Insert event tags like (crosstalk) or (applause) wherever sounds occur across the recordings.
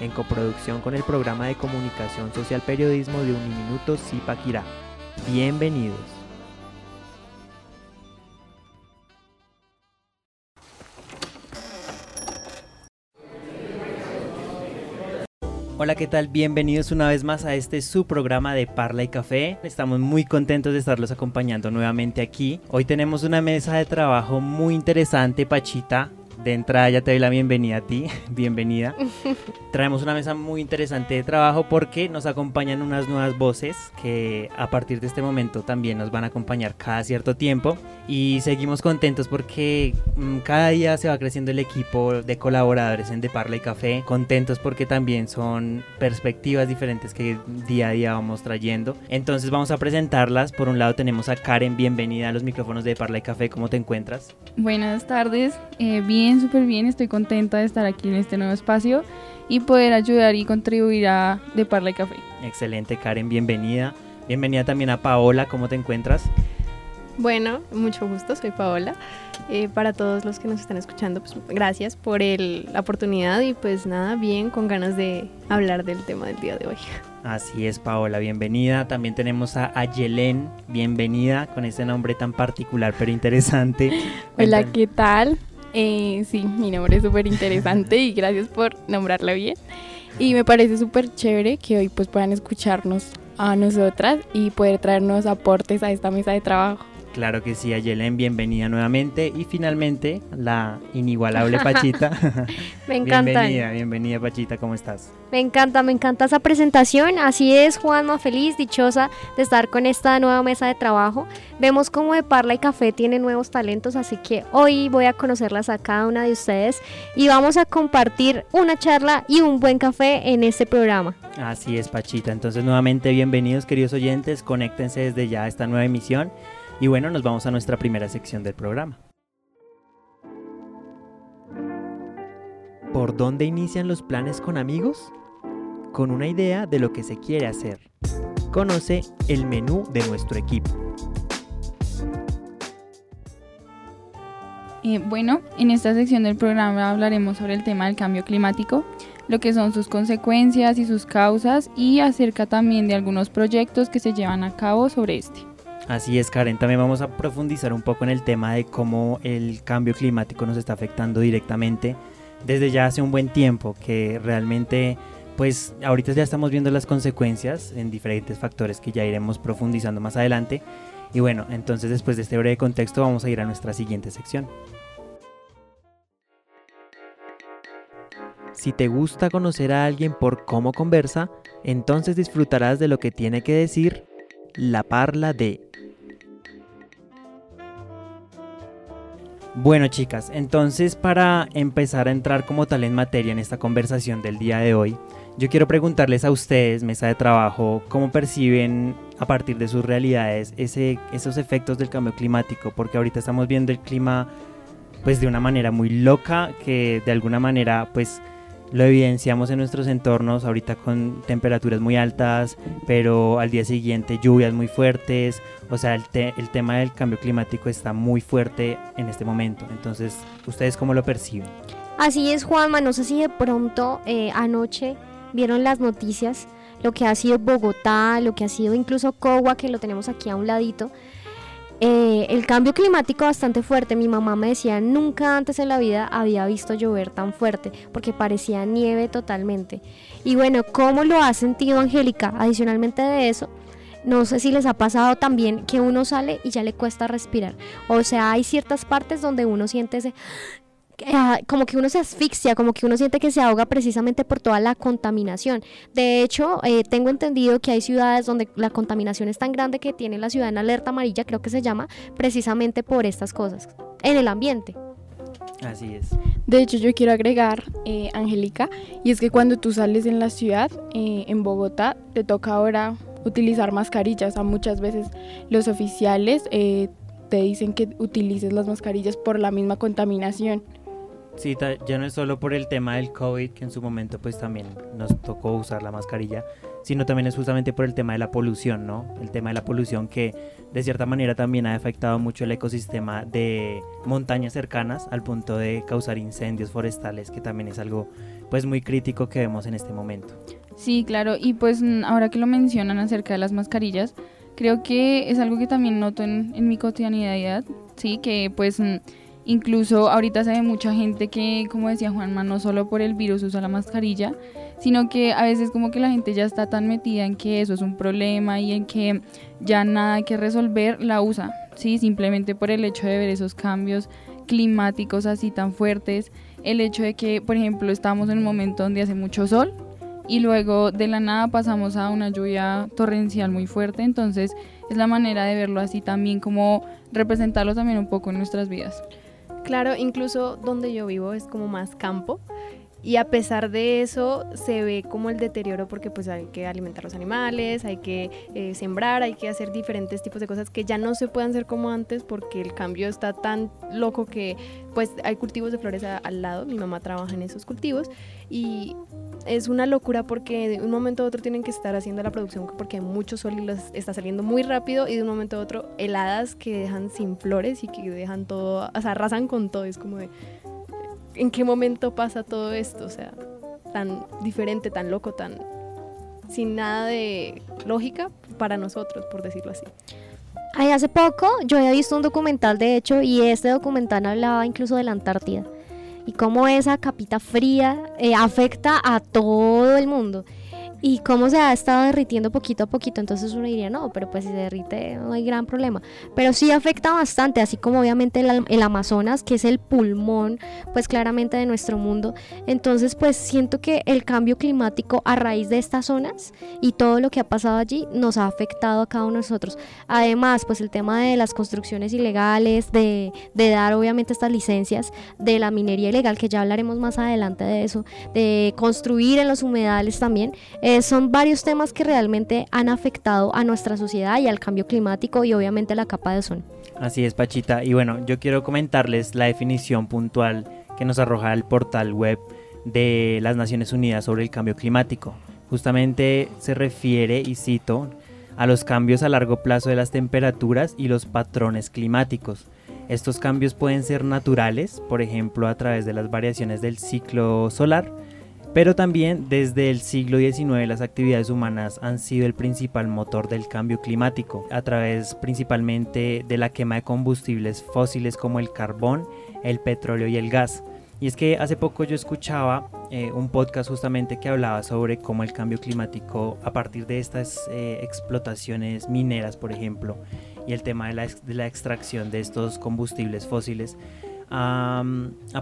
en coproducción con el programa de comunicación social periodismo de Uniminuto Zipaquirá. Bienvenidos. Hola, ¿qué tal? Bienvenidos una vez más a este su programa de Parla y Café. Estamos muy contentos de estarlos acompañando nuevamente aquí. Hoy tenemos una mesa de trabajo muy interesante, Pachita de entrada ya te doy la bienvenida a ti, (laughs) bienvenida. (laughs) Traemos una mesa muy interesante de trabajo porque nos acompañan unas nuevas voces que a partir de este momento también nos van a acompañar cada cierto tiempo y seguimos contentos porque mm, cada día se va creciendo el equipo de colaboradores en De Parla y Café, contentos porque también son perspectivas diferentes que día a día vamos trayendo. Entonces vamos a presentarlas. Por un lado tenemos a Karen, bienvenida a los micrófonos de Parla y Café, ¿cómo te encuentras? Buenas tardes, eh, bien súper bien, estoy contenta de estar aquí en este nuevo espacio y poder ayudar y contribuir a De Parla y Café. Excelente, Karen, bienvenida. Bienvenida también a Paola, ¿cómo te encuentras? Bueno, mucho gusto, soy Paola. Eh, para todos los que nos están escuchando, pues gracias por el, la oportunidad y pues nada, bien, con ganas de hablar del tema del día de hoy. (laughs) Así es, Paola, bienvenida. También tenemos a Ayelen, bienvenida con este nombre tan particular pero interesante. Hola, ¿qué tal? Eh, sí, mi nombre es súper interesante y gracias por nombrarla bien. Y me parece súper chévere que hoy pues puedan escucharnos a nosotras y poder traernos aportes a esta mesa de trabajo. Claro que sí, Ayelen, bienvenida nuevamente. Y finalmente, la inigualable Pachita. (laughs) (laughs) me encanta. Bienvenida, bienvenida Pachita, ¿cómo estás? Me encanta, me encanta esa presentación. Así es, Juanma, feliz, dichosa de estar con esta nueva mesa de trabajo. Vemos cómo de Parla y Café tiene nuevos talentos, así que hoy voy a conocerlas a cada una de ustedes y vamos a compartir una charla y un buen café en este programa. Así es, Pachita. Entonces, nuevamente, bienvenidos, queridos oyentes. Conéctense desde ya a esta nueva emisión. Y bueno, nos vamos a nuestra primera sección del programa. ¿Por dónde inician los planes con amigos? Con una idea de lo que se quiere hacer. Conoce el menú de nuestro equipo. Eh, bueno, en esta sección del programa hablaremos sobre el tema del cambio climático, lo que son sus consecuencias y sus causas y acerca también de algunos proyectos que se llevan a cabo sobre este. Así es, Karen. También vamos a profundizar un poco en el tema de cómo el cambio climático nos está afectando directamente desde ya hace un buen tiempo, que realmente, pues ahorita ya estamos viendo las consecuencias en diferentes factores que ya iremos profundizando más adelante. Y bueno, entonces después de este breve contexto vamos a ir a nuestra siguiente sección. Si te gusta conocer a alguien por cómo conversa, entonces disfrutarás de lo que tiene que decir la parla de. Bueno chicas, entonces para empezar a entrar como tal en materia en esta conversación del día de hoy, yo quiero preguntarles a ustedes, mesa de trabajo, cómo perciben a partir de sus realidades ese, esos efectos del cambio climático, porque ahorita estamos viendo el clima pues de una manera muy loca, que de alguna manera pues lo evidenciamos en nuestros entornos, ahorita con temperaturas muy altas, pero al día siguiente lluvias muy fuertes, o sea, el, el tema del cambio climático está muy fuerte en este momento. Entonces, ¿ustedes cómo lo perciben? Así es, Juanma, no sé si de pronto eh, anoche vieron las noticias, lo que ha sido Bogotá, lo que ha sido incluso Cogua, que lo tenemos aquí a un ladito. Eh, el cambio climático bastante fuerte. Mi mamá me decía, nunca antes en la vida había visto llover tan fuerte, porque parecía nieve totalmente. Y bueno, ¿cómo lo ha sentido Angélica? Adicionalmente de eso, no sé si les ha pasado también que uno sale y ya le cuesta respirar. O sea, hay ciertas partes donde uno siente ese Ah, como que uno se asfixia, como que uno siente que se ahoga precisamente por toda la contaminación. De hecho, eh, tengo entendido que hay ciudades donde la contaminación es tan grande que tiene la ciudad en alerta amarilla, creo que se llama, precisamente por estas cosas, en el ambiente. Así es. De hecho, yo quiero agregar, eh, Angélica, y es que cuando tú sales en la ciudad, eh, en Bogotá, te toca ahora utilizar mascarillas. A muchas veces los oficiales eh, te dicen que utilices las mascarillas por la misma contaminación. Sí, ya no es solo por el tema del COVID, que en su momento pues también nos tocó usar la mascarilla, sino también es justamente por el tema de la polución, ¿no? El tema de la polución que de cierta manera también ha afectado mucho el ecosistema de montañas cercanas al punto de causar incendios forestales, que también es algo pues muy crítico que vemos en este momento. Sí, claro, y pues ahora que lo mencionan acerca de las mascarillas, creo que es algo que también noto en, en mi cotidianidad, sí, que pues incluso ahorita se ve mucha gente que, como decía Juanma, no solo por el virus usa la mascarilla, sino que a veces como que la gente ya está tan metida en que eso es un problema y en que ya nada que resolver, la usa, sí, simplemente por el hecho de ver esos cambios climáticos así tan fuertes, el hecho de que, por ejemplo, estamos en un momento donde hace mucho sol, y luego de la nada pasamos a una lluvia torrencial muy fuerte, entonces es la manera de verlo así también como representarlo también un poco en nuestras vidas. Claro, incluso donde yo vivo es como más campo. Y a pesar de eso se ve como el deterioro porque pues hay que alimentar los animales, hay que eh, sembrar, hay que hacer diferentes tipos de cosas que ya no se pueden hacer como antes porque el cambio está tan loco que pues hay cultivos de flores al lado, mi mamá trabaja en esos cultivos y es una locura porque de un momento a otro tienen que estar haciendo la producción porque mucho sol y los está saliendo muy rápido y de un momento a otro heladas que dejan sin flores y que dejan todo, o sea, arrasan con todo, es como de en qué momento pasa todo esto, o sea, tan diferente, tan loco, tan sin nada de lógica para nosotros, por decirlo así. Ay, hace poco yo había visto un documental, de hecho, y este documental hablaba incluso de la Antártida y cómo esa capita fría eh, afecta a todo el mundo y cómo se ha estado derritiendo poquito a poquito. Entonces uno diría, no, pero pues si se derrite no hay gran problema. Pero sí afecta bastante, así como obviamente el, el, Amazonas, que es el pulmón, pues claramente de nuestro mundo. Entonces pues siento que el cambio climático a raíz de estas zonas y todo lo que ha pasado allí nos ha afectado a cada uno de nosotros. Además, pues el tema de las construcciones ilegales, de, de dar obviamente estas licencias, de la minería ilegal, que ya hablaremos más adelante de eso, de construir en los humedales también. Eh, son varios temas que realmente han afectado a nuestra sociedad y al cambio climático y obviamente la capa de ozono. Así es, Pachita. Y bueno, yo quiero comentarles la definición puntual que nos arroja el portal web de las Naciones Unidas sobre el cambio climático. Justamente se refiere, y cito, a los cambios a largo plazo de las temperaturas y los patrones climáticos. Estos cambios pueden ser naturales, por ejemplo a través de las variaciones del ciclo solar, pero también desde el siglo XIX las actividades humanas han sido el principal motor del cambio climático, a través principalmente de la quema de combustibles fósiles como el carbón, el petróleo y el gas. Y es que hace poco yo escuchaba eh, un podcast justamente que hablaba sobre cómo el cambio climático, a partir de estas eh, explotaciones mineras, por ejemplo, y el tema de la, de la extracción de estos combustibles fósiles, ha,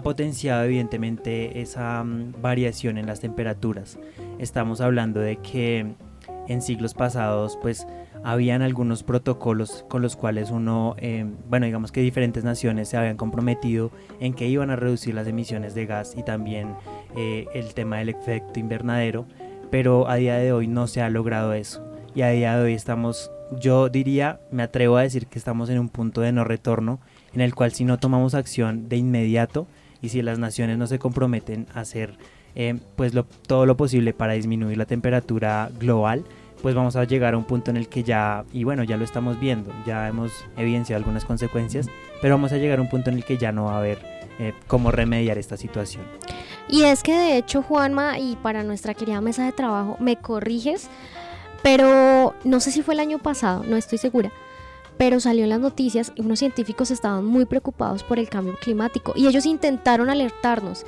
potenciado evidentemente esa mm, variación en las temperaturas. Estamos hablando de que en siglos pasados pues habían algunos protocolos con los cuales uno, em, bueno digamos que diferentes naciones se habían comprometido en que iban a reducir las emisiones de gas y también eh, el tema del efecto invernadero, pero a día de hoy no se ha logrado eso y a día de hoy estamos, yo diría, me atrevo a decir que estamos en un punto de no retorno en el cual si no tomamos acción de inmediato y si las naciones no se comprometen a hacer eh, pues todo lo posible para disminuir la temperatura global, pues vamos a llegar a un punto en el que ya, y bueno, ya lo estamos viendo, ya hemos evidenciado algunas consecuencias, pero vamos a llegar a un punto en el que ya no va a haber eh, cómo remediar esta situación. Y es que de hecho, Juanma, y para nuestra querida mesa de trabajo, me corriges, pero no sé si fue el año pasado, no estoy segura, pero salió en las noticias y unos científicos estaban muy preocupados por el cambio climático y ellos intentaron alertarnos.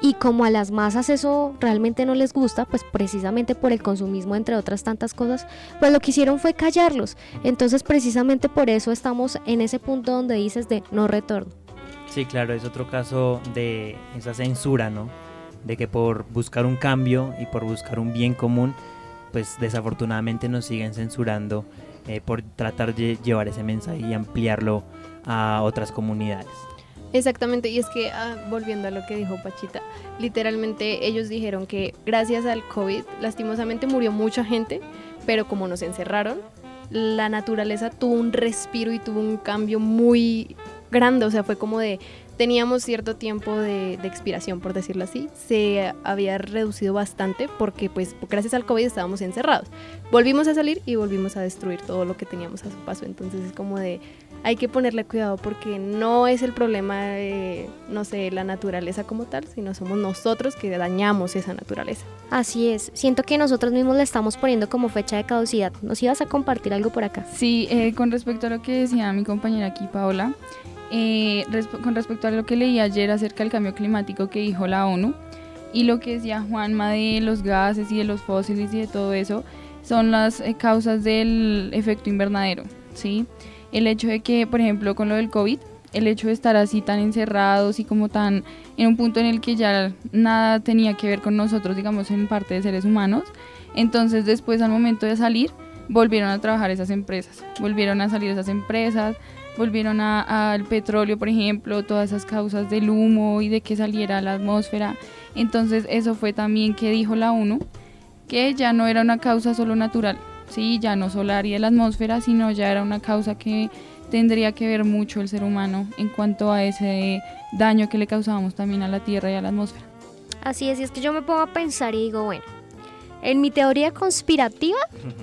Y como a las masas eso realmente no les gusta, pues precisamente por el consumismo, entre otras tantas cosas, pues lo que hicieron fue callarlos. Entonces precisamente por eso estamos en ese punto donde dices de no retorno. Sí, claro, es otro caso de esa censura, ¿no? De que por buscar un cambio y por buscar un bien común, pues desafortunadamente nos siguen censurando eh, por tratar de llevar ese mensaje y ampliarlo a otras comunidades. Exactamente, y es que ah, volviendo a lo que dijo Pachita, literalmente ellos dijeron que gracias al COVID lastimosamente murió mucha gente, pero como nos encerraron, la naturaleza tuvo un respiro y tuvo un cambio muy grande, o sea, fue como de, teníamos cierto tiempo de, de, expiración, por decirlo así, se había reducido bastante porque pues gracias al COVID estábamos encerrados. Volvimos a salir y volvimos a destruir todo lo que teníamos a su paso, entonces es como de hay que ponerle cuidado porque no es el problema de, no sé, la naturaleza como tal, sino somos nosotros que dañamos esa naturaleza. Así es, siento que nosotros mismos le estamos poniendo como fecha de caducidad. ¿Nos ibas a compartir algo por acá? Sí, eh, con respecto a lo que decía mi compañera aquí, Paola, eh, con respecto a lo que leí ayer acerca del cambio climático que dijo la ONU y lo que decía Juanma de los gases y de los fósiles y de todo eso, son las eh, causas del efecto invernadero, sí el hecho de que, por ejemplo, con lo del COVID, el hecho de estar así tan encerrados y como tan en un punto en el que ya nada tenía que ver con nosotros, digamos, en parte de seres humanos, entonces después al momento de salir, volvieron a trabajar esas empresas, volvieron a salir esas empresas, volvieron al petróleo, por ejemplo, todas esas causas del humo y de que saliera a la atmósfera. Entonces eso fue también que dijo la ONU, que ya no era una causa solo natural, ¿sí? ya no solar y de la atmósfera, sino ya era una causa que tendría que ver mucho el ser humano en cuanto a ese daño que le causábamos también a la Tierra y a la atmósfera. Así es, y es que yo me pongo a pensar y digo, bueno, en mi teoría conspirativa,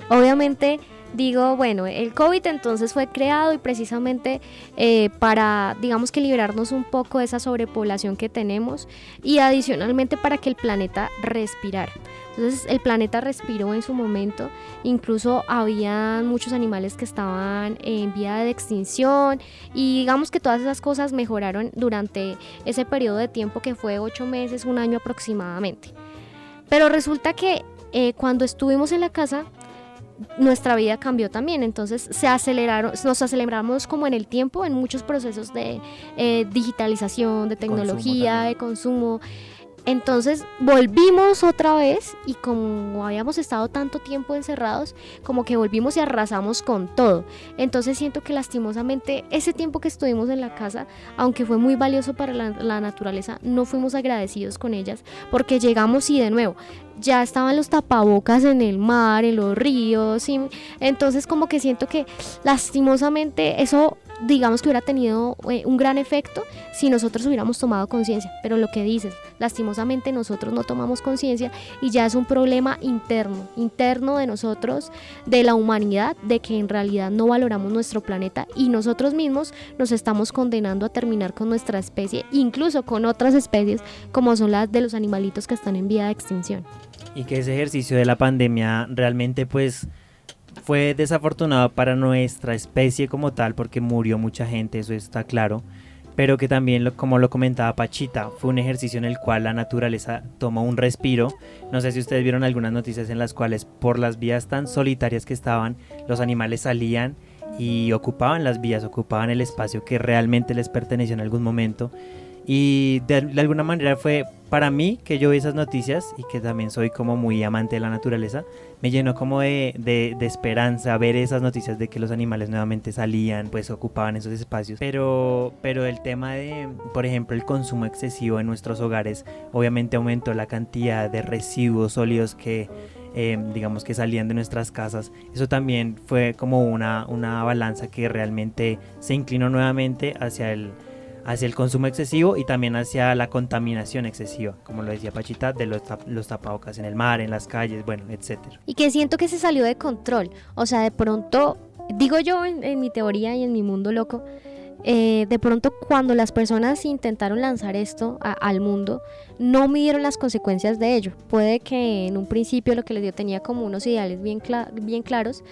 obviamente digo, bueno, el COVID entonces fue creado y precisamente eh, para, digamos que liberarnos un poco de esa sobrepoblación que tenemos y adicionalmente para que el planeta respirara. Entonces el planeta respiró en su momento, incluso había muchos animales que estaban en vía de extinción y digamos que todas esas cosas mejoraron durante ese periodo de tiempo que fue ocho meses, un año aproximadamente. Pero resulta que eh, cuando estuvimos en la casa, nuestra vida cambió también, entonces se aceleraron, nos aceleramos como en el tiempo en muchos procesos de eh, digitalización, de tecnología, de consumo. Entonces volvimos otra vez y como habíamos estado tanto tiempo encerrados, como que volvimos y arrasamos con todo. Entonces siento que lastimosamente ese tiempo que estuvimos en la casa, aunque fue muy valioso para la, naturaleza, no fuimos agradecidos con ellas porque llegamos y de nuevo ya estaban los tapabocas en el mar, en los ríos, y entonces como que siento que lastimosamente eso digamos que hubiera tenido eh, un gran efecto si nosotros hubiéramos tomado conciencia, pero lo que dices, lastimosamente nosotros no tomamos conciencia y ya es un problema interno, interno de nosotros, de la humanidad, de que en realidad no valoramos nuestro planeta y nosotros mismos nos estamos condenando a terminar con nuestra especie, incluso con otras especies como son las de los animalitos que están en vía de extinción. Y que ese ejercicio de la pandemia realmente pues fue desafortunado para nuestra especie como tal porque murió mucha gente, eso está claro, pero que también, como lo comentaba Pachita, fue un ejercicio en el cual la naturaleza tomó un respiro. No sé si ustedes vieron algunas noticias en las cuales por las vías tan solitarias que estaban, los animales salían y ocupaban las vías, ocupaban el espacio que realmente les perteneció en algún momento y de, alguna manera fue para mí que yo vi esas noticias y que también soy como muy amante de la naturaleza, me llenó como de, de, de, esperanza ver esas noticias de que los animales nuevamente salían, pues ocupaban esos espacios. Pero, pero el tema de, por ejemplo, el consumo excesivo en nuestros hogares, obviamente aumentó la cantidad de residuos sólidos que... Eh, digamos que salían de nuestras casas. Eso también fue como una, una balanza que realmente se inclinó nuevamente hacia el, hacia el consumo excesivo y también hacia la contaminación excesiva, como lo decía Pachita, de los, los tapabocas en el mar, en las calles, bueno, etcétera. Y que siento que se salió de control, o sea, de pronto, digo yo en, mi teoría y en mi mundo loco, eh, de pronto cuando las personas intentaron lanzar esto al mundo, no midieron las consecuencias de ello. Puede que en un principio lo que les dio tenía como unos ideales bien, bien claros,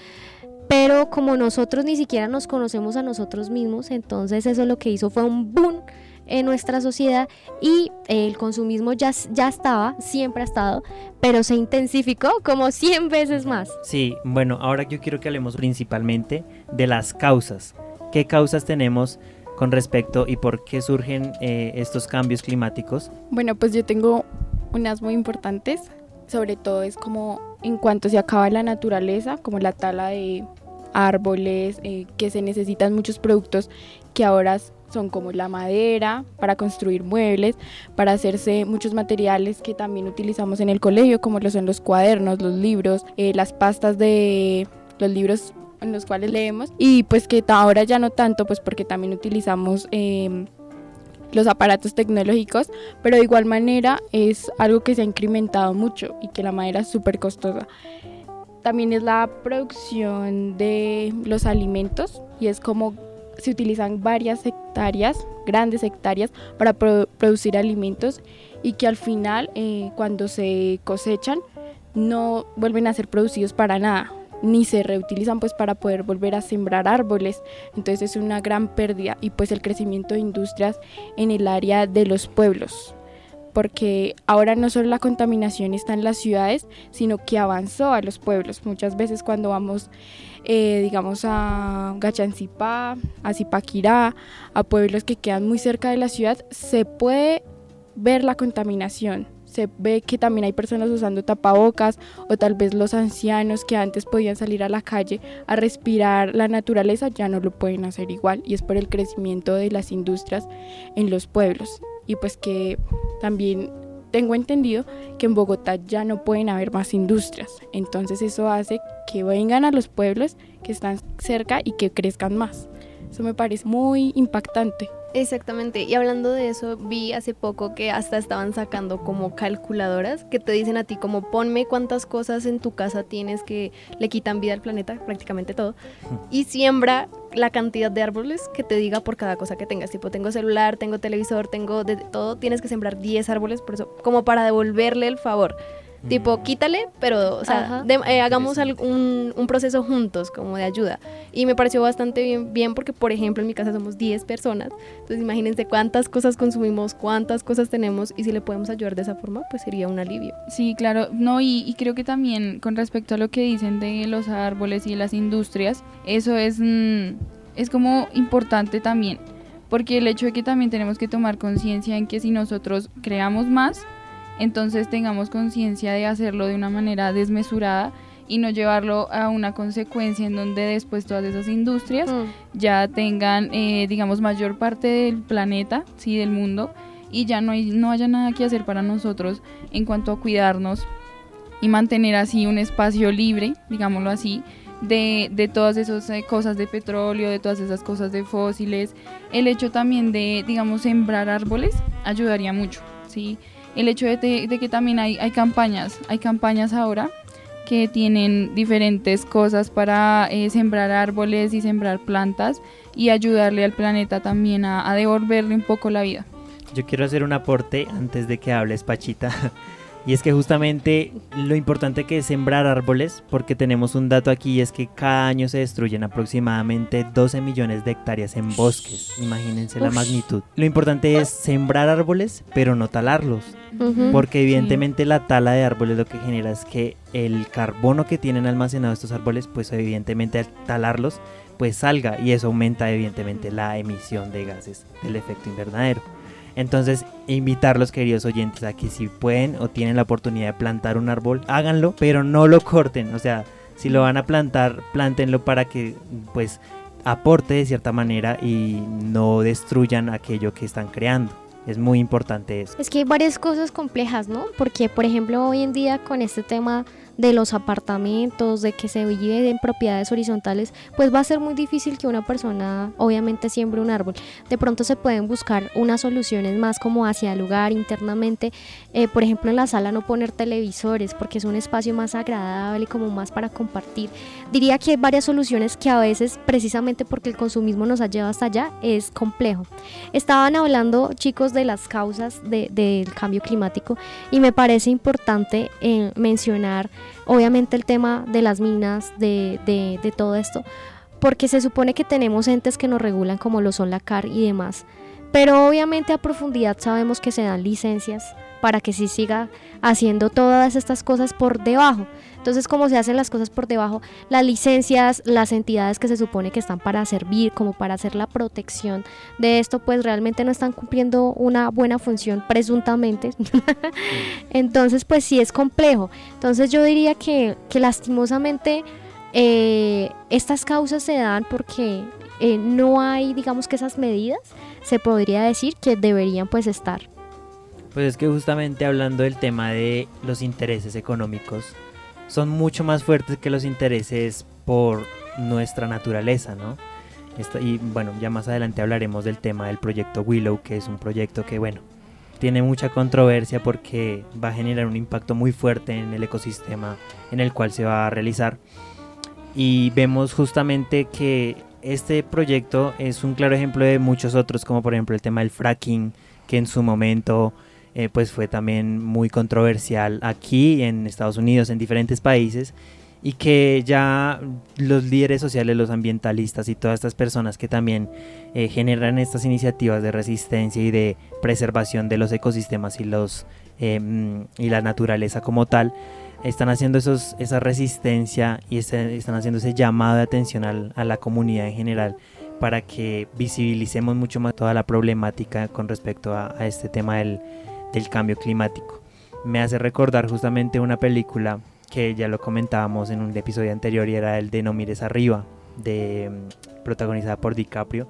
pero como nosotros ni siquiera nos conocemos a nosotros mismos, entonces eso lo que hizo fue un boom en nuestra sociedad y el consumismo ya, ya estaba, siempre ha estado, pero se intensificó como 100 veces más. Sí, bueno, ahora yo quiero que hablemos principalmente de las causas. ¿Qué causas tenemos con respecto y por qué surgen eh, estos cambios climáticos? Bueno, pues yo tengo unas muy importantes, sobre todo es como en cuanto se acaba la naturaleza, como la tala de árboles, eh, que se necesitan muchos productos que ahora son como la madera para construir muebles, para hacerse muchos materiales que también utilizamos en el colegio, como lo son los cuadernos, los libros, eh, las pastas de los libros en los cuales leemos. Y pues que ahora ya no tanto, pues porque también utilizamos em, los aparatos tecnológicos, pero de igual manera es algo que se ha incrementado mucho y que la madera es súper costosa. También es la producción de los alimentos y es como se utilizan varias hectáreas, grandes hectáreas, para producir alimentos y que al final eh, cuando se cosechan no vuelven a ser producidos para nada ni se reutilizan pues para poder volver a sembrar árboles. Entonces es una gran pérdida y pues el crecimiento de industrias en el área de los pueblos porque ahora no solo la contaminación está en las ciudades, sino que avanzó a los pueblos. Muchas veces cuando vamos, eh, digamos, a Gachancipá, a Zipaquirá, a pueblos que quedan muy cerca de la ciudad, se puede ver la contaminación se ve que también hay personas usando tapabocas o tal vez los ancianos que antes podían salir a la calle a respirar la naturaleza ya no lo pueden hacer igual y es por el crecimiento de las industrias en los pueblos. Y pues que también tengo entendido que en Bogotá ya no pueden haber más industrias. Entonces eso hace que vengan a los pueblos que están cerca y que crezcan más. Eso me parece muy impactante Exactamente, y hablando de eso, vi hace poco que hasta estaban sacando como calculadoras que te dicen a ti como ponme cuántas cosas en tu casa tienes que le quitan vida al planeta, prácticamente todo, y siembra la cantidad de árboles que te diga por cada cosa que tengas, tipo tengo celular, tengo televisor, tengo de todo, tienes que sembrar 10 árboles, por eso, como para devolverle el favor. Tipo, mm. quítale, pero, o sea, eh, hagamos un, un, proceso juntos, como de ayuda. Y me pareció bastante bien, bien porque, por ejemplo, en mi casa somos 10 personas. Entonces, imagínense cuántas cosas consumimos, cuántas cosas tenemos y si le podemos ayudar de esa forma, pues sería un alivio. Sí, claro. No, y, creo que también con respecto a lo que dicen de los árboles y las industrias, eso es, mm, es como importante también. Porque el hecho de que también tenemos que tomar conciencia en que si nosotros creamos más, entonces tengamos conciencia de hacerlo de una manera desmesurada y no llevarlo a una consecuencia en donde después todas esas industrias mm. ya tengan, eh, digamos, mayor parte del planeta, sí, del mundo, y ya no, hay, no haya nada que hacer para nosotros en cuanto a cuidarnos y mantener así un espacio libre, digámoslo así, de, de, todas esas eh, cosas de petróleo, de todas esas cosas de fósiles. El hecho también de, digamos, sembrar árboles ayudaría mucho, ¿sí? El hecho de, que también hay, hay, campañas, hay campañas ahora que tienen diferentes cosas para eh, sembrar árboles y sembrar plantas y ayudarle al planeta también a, a devolverle un poco la vida. Yo quiero hacer un aporte antes de que hables, Pachita. (laughs) Y es que justamente lo importante que es sembrar árboles, porque tenemos un dato aquí, es que cada año se destruyen aproximadamente 12 millones de hectáreas en bosques. Imagínense la magnitud. Lo importante es sembrar árboles, pero no talarlos. Porque evidentemente la tala de árboles lo que genera es que el carbono que tienen almacenado estos árboles, pues evidentemente al talarlos, pues salga y eso aumenta evidentemente la emisión de gases del efecto invernadero. Entonces, invitarlos, queridos oyentes, a que si pueden o tienen la oportunidad de plantar un árbol, háganlo, pero no lo corten. O sea, si lo van a plantar, plántenlo para que, pues, aporte de cierta manera y no destruyan aquello que están creando. Es muy importante eso. Es que hay varias cosas complejas, ¿no? Porque, por ejemplo, hoy en día con este tema de los apartamentos, de que se vive en propiedades horizontales, pues va a ser muy difícil que una persona obviamente siembre un árbol. De pronto se pueden buscar unas soluciones más como hacia el lugar internamente, eh, por ejemplo en la sala no poner televisores porque es un espacio más agradable, como más para compartir. Diría que hay varias soluciones que a veces precisamente porque el consumismo nos ha llevado hasta allá es complejo. Estaban hablando chicos de las causas del cambio climático y me parece importante eh, mencionar obviamente el tema de las minas, de, de, todo esto, porque se supone que tenemos entes que nos regulan como lo son la CAR y demás, pero obviamente a profundidad sabemos que se dan licencias para que se siga haciendo todas estas cosas por debajo. Entonces, como se hacen las cosas por debajo, las licencias, las entidades que se supone que están para servir, como para hacer la protección de esto, pues realmente no están cumpliendo una buena función, presuntamente. (laughs) Entonces, pues sí es complejo. Entonces, yo diría que, que lastimosamente eh, estas causas se dan porque eh, no hay, digamos que esas medidas, se podría decir que deberían pues estar. Pues es que justamente hablando del tema de los intereses económicos, son mucho más fuertes que los intereses por nuestra naturaleza, ¿no? y bueno, ya más adelante hablaremos del tema del proyecto Willow, que es un proyecto que, bueno, tiene mucha controversia porque va a generar un impacto muy fuerte en el ecosistema en el cual se va a realizar. Y vemos justamente que este proyecto es un claro ejemplo de muchos otros, como por ejemplo el tema del fracking, que en su momento eh, pues fue también muy controversial aquí en Estados Unidos, en diferentes países, y que ya los líderes sociales, los ambientalistas y todas estas personas que también eh, generan estas iniciativas de resistencia y de preservación de los ecosistemas y, los, eh, y la naturaleza como tal, están haciendo esos, esa resistencia y están haciendo ese llamado de atención a la comunidad en general para que visibilicemos mucho más toda la problemática con respecto a, este tema del, del cambio climático. Me hace recordar justamente una película que ya lo comentábamos en un episodio anterior y era el de No mires arriba, de, mm, protagonizada por DiCaprio.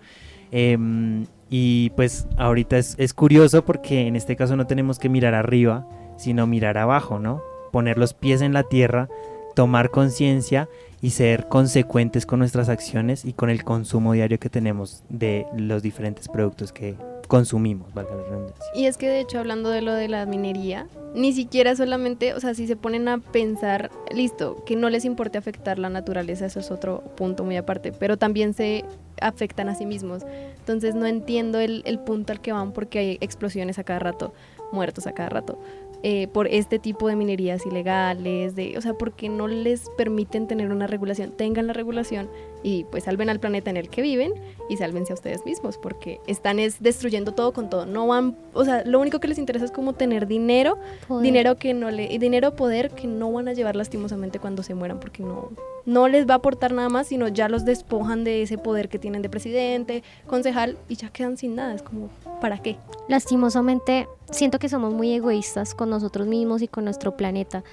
Em, y pues ahorita es, es, curioso porque en este caso no tenemos que mirar arriba, sino mirar abajo, ¿no? Poner los pies en la tierra, tomar conciencia y ser consecuentes con nuestras acciones y con el consumo diario que tenemos de los diferentes productos que consumimos, valga la redundancia. Y es que de hecho hablando de lo de la minería, ni siquiera solamente, o sea, si se ponen a pensar, listo, que no les importe afectar la naturaleza, eso es otro punto muy aparte, pero también se afectan a sí mismos. Entonces no entiendo el, el punto al que van porque hay explosiones a cada rato, muertos a cada rato. Eh, por este tipo de minerías ilegales, de, o sea, porque no les permiten tener una regulación, tengan la regulación y pues salven al planeta en el que viven y sálvense a ustedes mismos, porque están es destruyendo todo con todo, no van, o sea, lo único que les interesa es como tener dinero, dinero que no le, dinero poder que no van a llevar lastimosamente cuando se mueran, porque no, no les va a aportar nada más, sino ya los despojan de ese poder que tienen de presidente, concejal y ya quedan sin nada, es como, ¿para qué? Lastimosamente siento que somos muy egoístas con nosotros mismos y con nuestro planeta.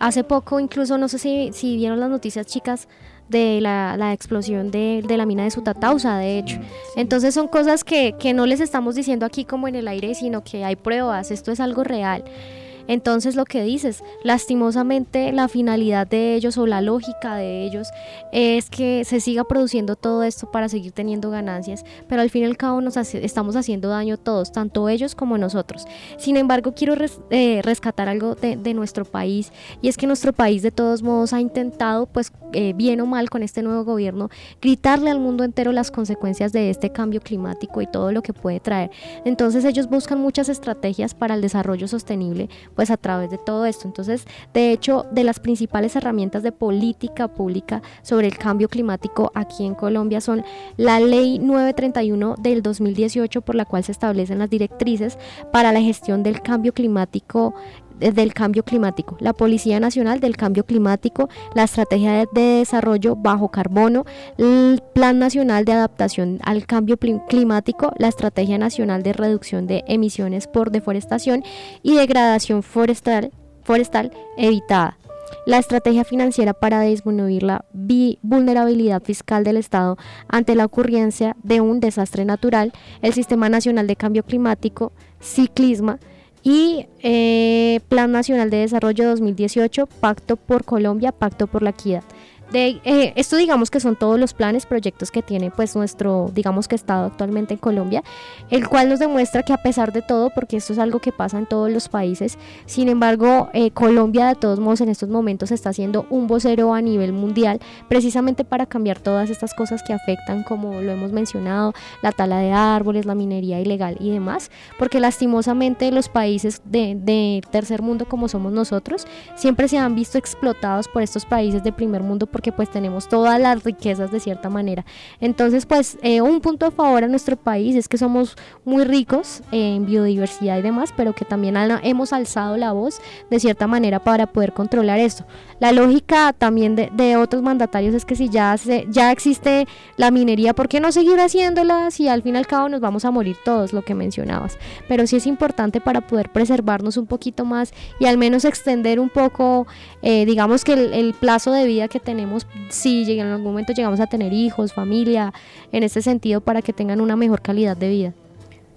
Hace poco, incluso, no sé si, si vieron las noticias chicas de la, la explosión de, de, la mina de Sutatausa, de hecho. Entonces son cosas que, que no les estamos diciendo aquí como en el aire, sino que hay pruebas, esto es algo real. Entonces lo que dices, lastimosamente la finalidad de ellos o la lógica de ellos es que se siga produciendo todo esto para seguir teniendo ganancias, pero al fin y al cabo nos estamos haciendo daño todos, tanto ellos como nosotros. Sin embargo, quiero eh, rescatar algo de, nuestro país y es que nuestro país de todos modos ha intentado, pues eh, bien o mal con este nuevo gobierno, gritarle al mundo entero las consecuencias de este cambio climático y todo lo que puede traer. Entonces ellos buscan muchas estrategias para el desarrollo sostenible, pues a través de todo esto. Entonces, de hecho, de las principales herramientas de política pública sobre el cambio climático aquí en Colombia son la Ley 931 del 2018 por la cual se establecen las directrices para la gestión del cambio climático del cambio climático, la Policía Nacional del Cambio Climático, la Estrategia de Desarrollo Bajo Carbono, el Plan Nacional de Adaptación al Cambio Climático, la Estrategia Nacional de Reducción de Emisiones por Deforestación y Degradación Forestal, forestal Evitada. La estrategia financiera para disminuir la vulnerabilidad fiscal del Estado ante la ocurrencia de un desastre natural, el Sistema Nacional de Cambio Climático, Ciclisma, y eh, Plan Nacional de Desarrollo 2018, Pacto por Colombia, Pacto por la Equidad. Eh, esto digamos que son todos los planes, proyectos que tiene pues nuestro, digamos que Estado actualmente en Colombia, el cual nos demuestra que a pesar de todo, porque esto es algo que pasa en todos los países, sin embargo eh, Colombia de todos modos en estos momentos está haciendo un vocero a nivel mundial precisamente para cambiar todas estas cosas que afectan, como lo hemos mencionado, la tala de árboles, la minería ilegal y demás, porque lastimosamente los países de, tercer mundo como somos nosotros siempre se han visto explotados por estos países de primer mundo que pues tenemos todas las riquezas de cierta manera. Entonces pues eh, un punto a favor a nuestro país es que somos muy ricos en biodiversidad y demás, pero que también hemos alzado la voz de cierta manera para poder controlar esto. La lógica también de, otros mandatarios es que si ya, se, ya existe la minería, ¿por qué no seguir haciéndola si al fin y al cabo nos vamos a morir todos, lo que mencionabas? Pero sí es importante para poder preservarnos un poquito más y al menos extender un poco, eh, digamos que el plazo de vida que tenemos pensamos si en algún momento llegamos a tener hijos, familia, en este sentido, para que tengan una mejor calidad de vida.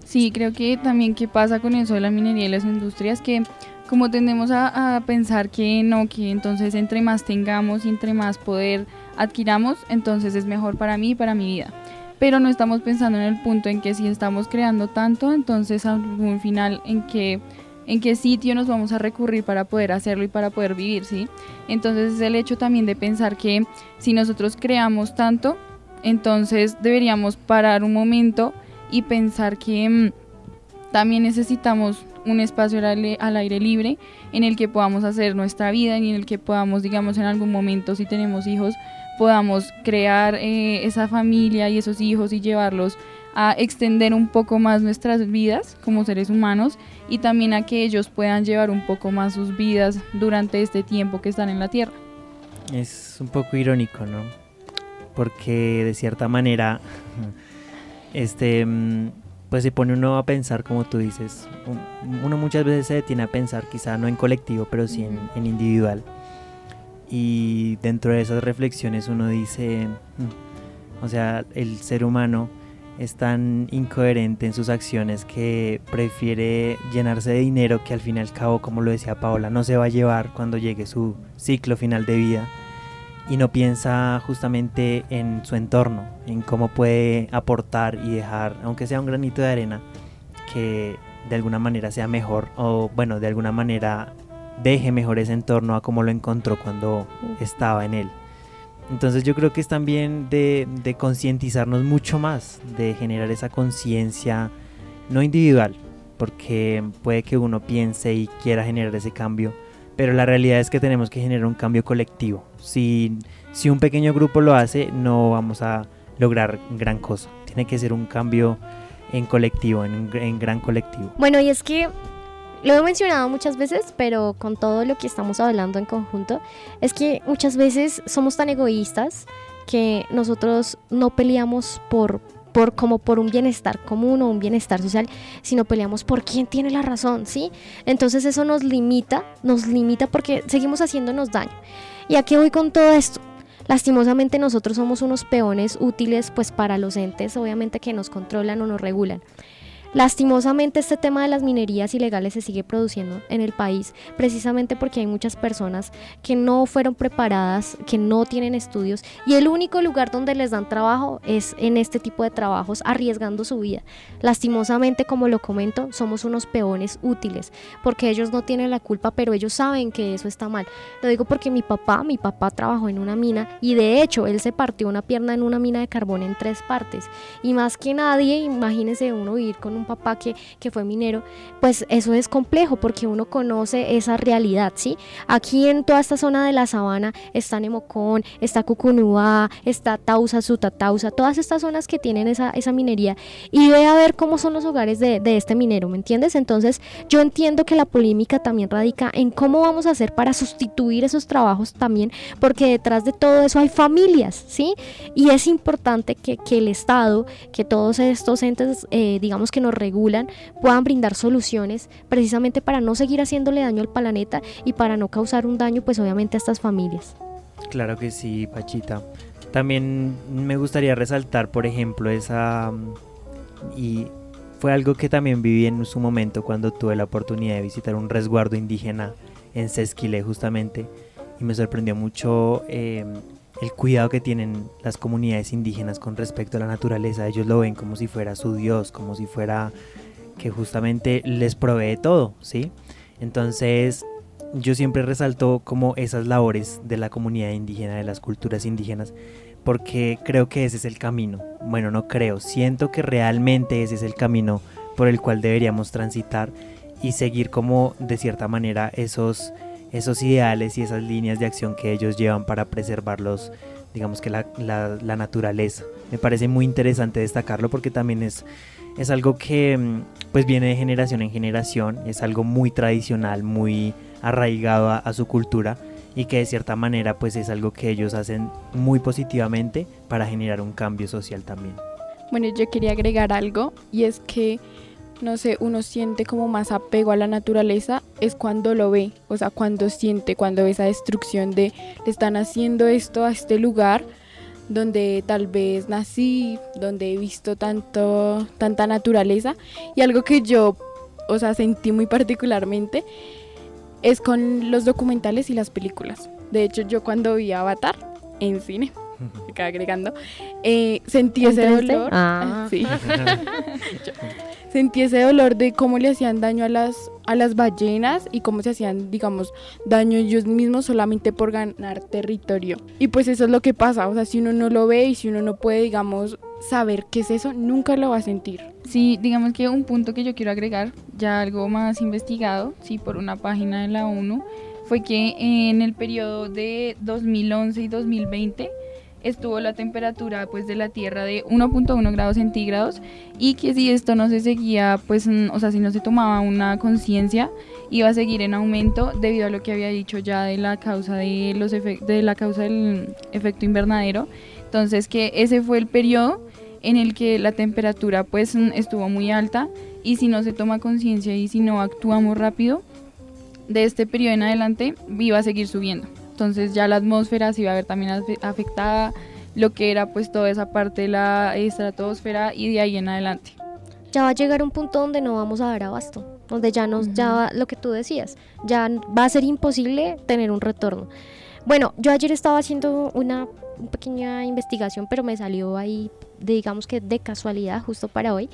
Sí, creo que también qué pasa con eso de la minería y las industrias, que como tendemos a, a, pensar que no, que entonces entre más tengamos y entre más poder adquiramos, entonces es mejor para mí y para mi vida. Pero no estamos pensando en el punto en que si estamos creando tanto, entonces al final en que en qué sitio nos vamos a recurrir para poder hacerlo y para poder vivir, ¿sí? Entonces es el hecho también de pensar que si nosotros creamos tanto, entonces deberíamos parar un momento y pensar que mm, también necesitamos un espacio al, aire libre en el que podamos hacer nuestra vida y en el que podamos, digamos, en algún momento, si tenemos hijos, podamos crear eh, esa familia y esos hijos y llevarlos a extender un poco más nuestras vidas como seres humanos y también a que ellos puedan llevar un poco más sus vidas durante este tiempo que están en la Tierra. Es un poco irónico, ¿no? Porque de cierta manera, este, mm, pues se pone uno a pensar, como tú dices, uno muchas veces se detiene a pensar, quizá no en colectivo, pero sí en, en individual. Y dentro de esas reflexiones uno dice, mm, o sea, el ser humano es tan incoherente en sus acciones que prefiere llenarse de dinero que al fin y al cabo, como lo decía Paola, no se va a llevar cuando llegue su ciclo final de vida y no piensa justamente en su entorno, en cómo puede aportar y dejar, aunque sea un granito de arena, que de alguna manera sea mejor o bueno, de alguna manera deje mejor ese entorno a como lo encontró cuando estaba en él. Entonces yo creo que es también de, concientizarnos mucho más, de generar esa conciencia no individual, porque puede que uno piense y quiera generar ese cambio, pero la realidad es que tenemos que generar un cambio colectivo. Si, si un pequeño grupo lo hace, no vamos a lograr gran cosa. Tiene que ser un cambio en colectivo, en, en gran colectivo. Bueno, y es que lo he mencionado muchas veces, pero con todo lo que estamos hablando en conjunto, es que muchas veces somos tan egoístas que nosotros no peleamos por, por como por un bienestar común o un bienestar social, sino peleamos por quién tiene la razón, ¿sí? Entonces eso nos limita, nos limita porque seguimos haciéndonos daño. ¿Y a qué voy con todo esto? Lastimosamente nosotros somos unos peones útiles pues para los entes obviamente que nos controlan o nos regulan. Lastimosamente este tema de las minerías ilegales se sigue produciendo en el país precisamente porque hay muchas personas que no fueron preparadas, que no tienen estudios y el único lugar donde les dan trabajo es en este tipo de trabajos arriesgando su vida. Lastimosamente, como lo comento, somos unos peones útiles porque ellos no tienen la culpa, pero ellos saben que eso está mal. Lo digo porque mi papá, mi papá trabajó en una mina y de hecho él se partió una pierna en una mina de carbón en tres partes y más que nadie, imagínese uno vivir con un papá que, que fue minero, pues eso es complejo porque uno conoce esa realidad, ¿sí? Aquí en toda esta zona de la sabana está Nemocón, está Cucunúa, está Tausa, Sutatausa, todas estas zonas que tienen esa, esa minería y ve a ver cómo son los hogares de, de este minero, ¿me entiendes? Entonces yo entiendo que la polémica también radica en cómo vamos a hacer para sustituir esos trabajos también, porque detrás de todo eso hay familias, ¿sí? Y es importante que, que el Estado, que todos estos entes, eh, digamos que nos regulan puedan brindar soluciones precisamente para no seguir haciéndole daño al planeta y para no causar un daño pues obviamente a estas familias. Claro que sí, Pachita. También me gustaría resaltar, por ejemplo, esa... Y fue algo que también viví en su momento cuando tuve la oportunidad de visitar un resguardo indígena en Sesquile justamente. Y me sorprendió mucho eh, el cuidado que tienen las comunidades indígenas con respecto a la naturaleza. Ellos lo ven como si fuera su Dios, como si fuera que justamente les provee todo, ¿sí? Entonces, yo siempre resalto como esas labores de la comunidad indígena, de las culturas indígenas, porque creo que ese es el camino. Bueno, no creo, siento que realmente ese es el camino por el cual deberíamos transitar y seguir como de cierta manera esos esos ideales y esas líneas de acción que ellos llevan para preservarlos, digamos que la, la, naturaleza. Me parece muy interesante destacarlo porque también es, es algo que mm, pues viene de generación en generación, es algo muy tradicional, muy arraigado a, a su cultura y que de cierta manera pues es algo que ellos hacen muy positivamente para generar un cambio social también. Bueno, yo quería agregar algo y es que no sé, uno siente como más apego a la naturaleza es cuando lo ve, o sea, cuando siente, cuando ve esa destrucción de le están haciendo esto a este lugar donde tal vez nací, donde he visto tanto tanta naturaleza y algo que yo, o sea, sentí muy particularmente es con los documentales y las películas. De hecho, yo cuando vi Avatar en cine, acá agregando, eh, sentí ese dolor. Ah. (laughs) Sí. (laughs) sentí ese dolor de cómo le hacían daño a las, a las ballenas y cómo se hacían, digamos, daño ellos mismos solamente por ganar territorio. Y pues eso es lo que pasa, o sea, si uno no lo ve y si uno no puede, digamos, saber qué es eso, nunca lo va a sentir. Sí, digamos que un punto que yo quiero agregar, ya algo más investigado, sí, por una página de la ONU, fue que en el periodo de 2011 y 2020 estuvo la temperatura pues de la Tierra de 1.1 grados centígrados y que si esto no se seguía, pues, o sea, si no se tomaba una conciencia, iba a seguir en aumento debido a lo que había dicho ya de la causa de los de la causa del efecto invernadero. Entonces que ese fue el periodo en el que la temperatura pues estuvo muy alta y si no se toma conciencia y si no actuamos rápido, de este periodo en adelante iba a seguir subiendo. Entonces ya la atmósfera se iba a ver también afe- afectada, lo que era pues toda esa parte de la estratosfera y de ahí en adelante. ya va a llegar un punto donde no vamos a dar abasto, donde ya nos, ya va- lo que tú decías, ya va a ser imposible tener un retorno. Bueno, yo ayer estaba haciendo una pequeña investigación, pero me salió ahí, digamos que de casualidad, justo para hoy,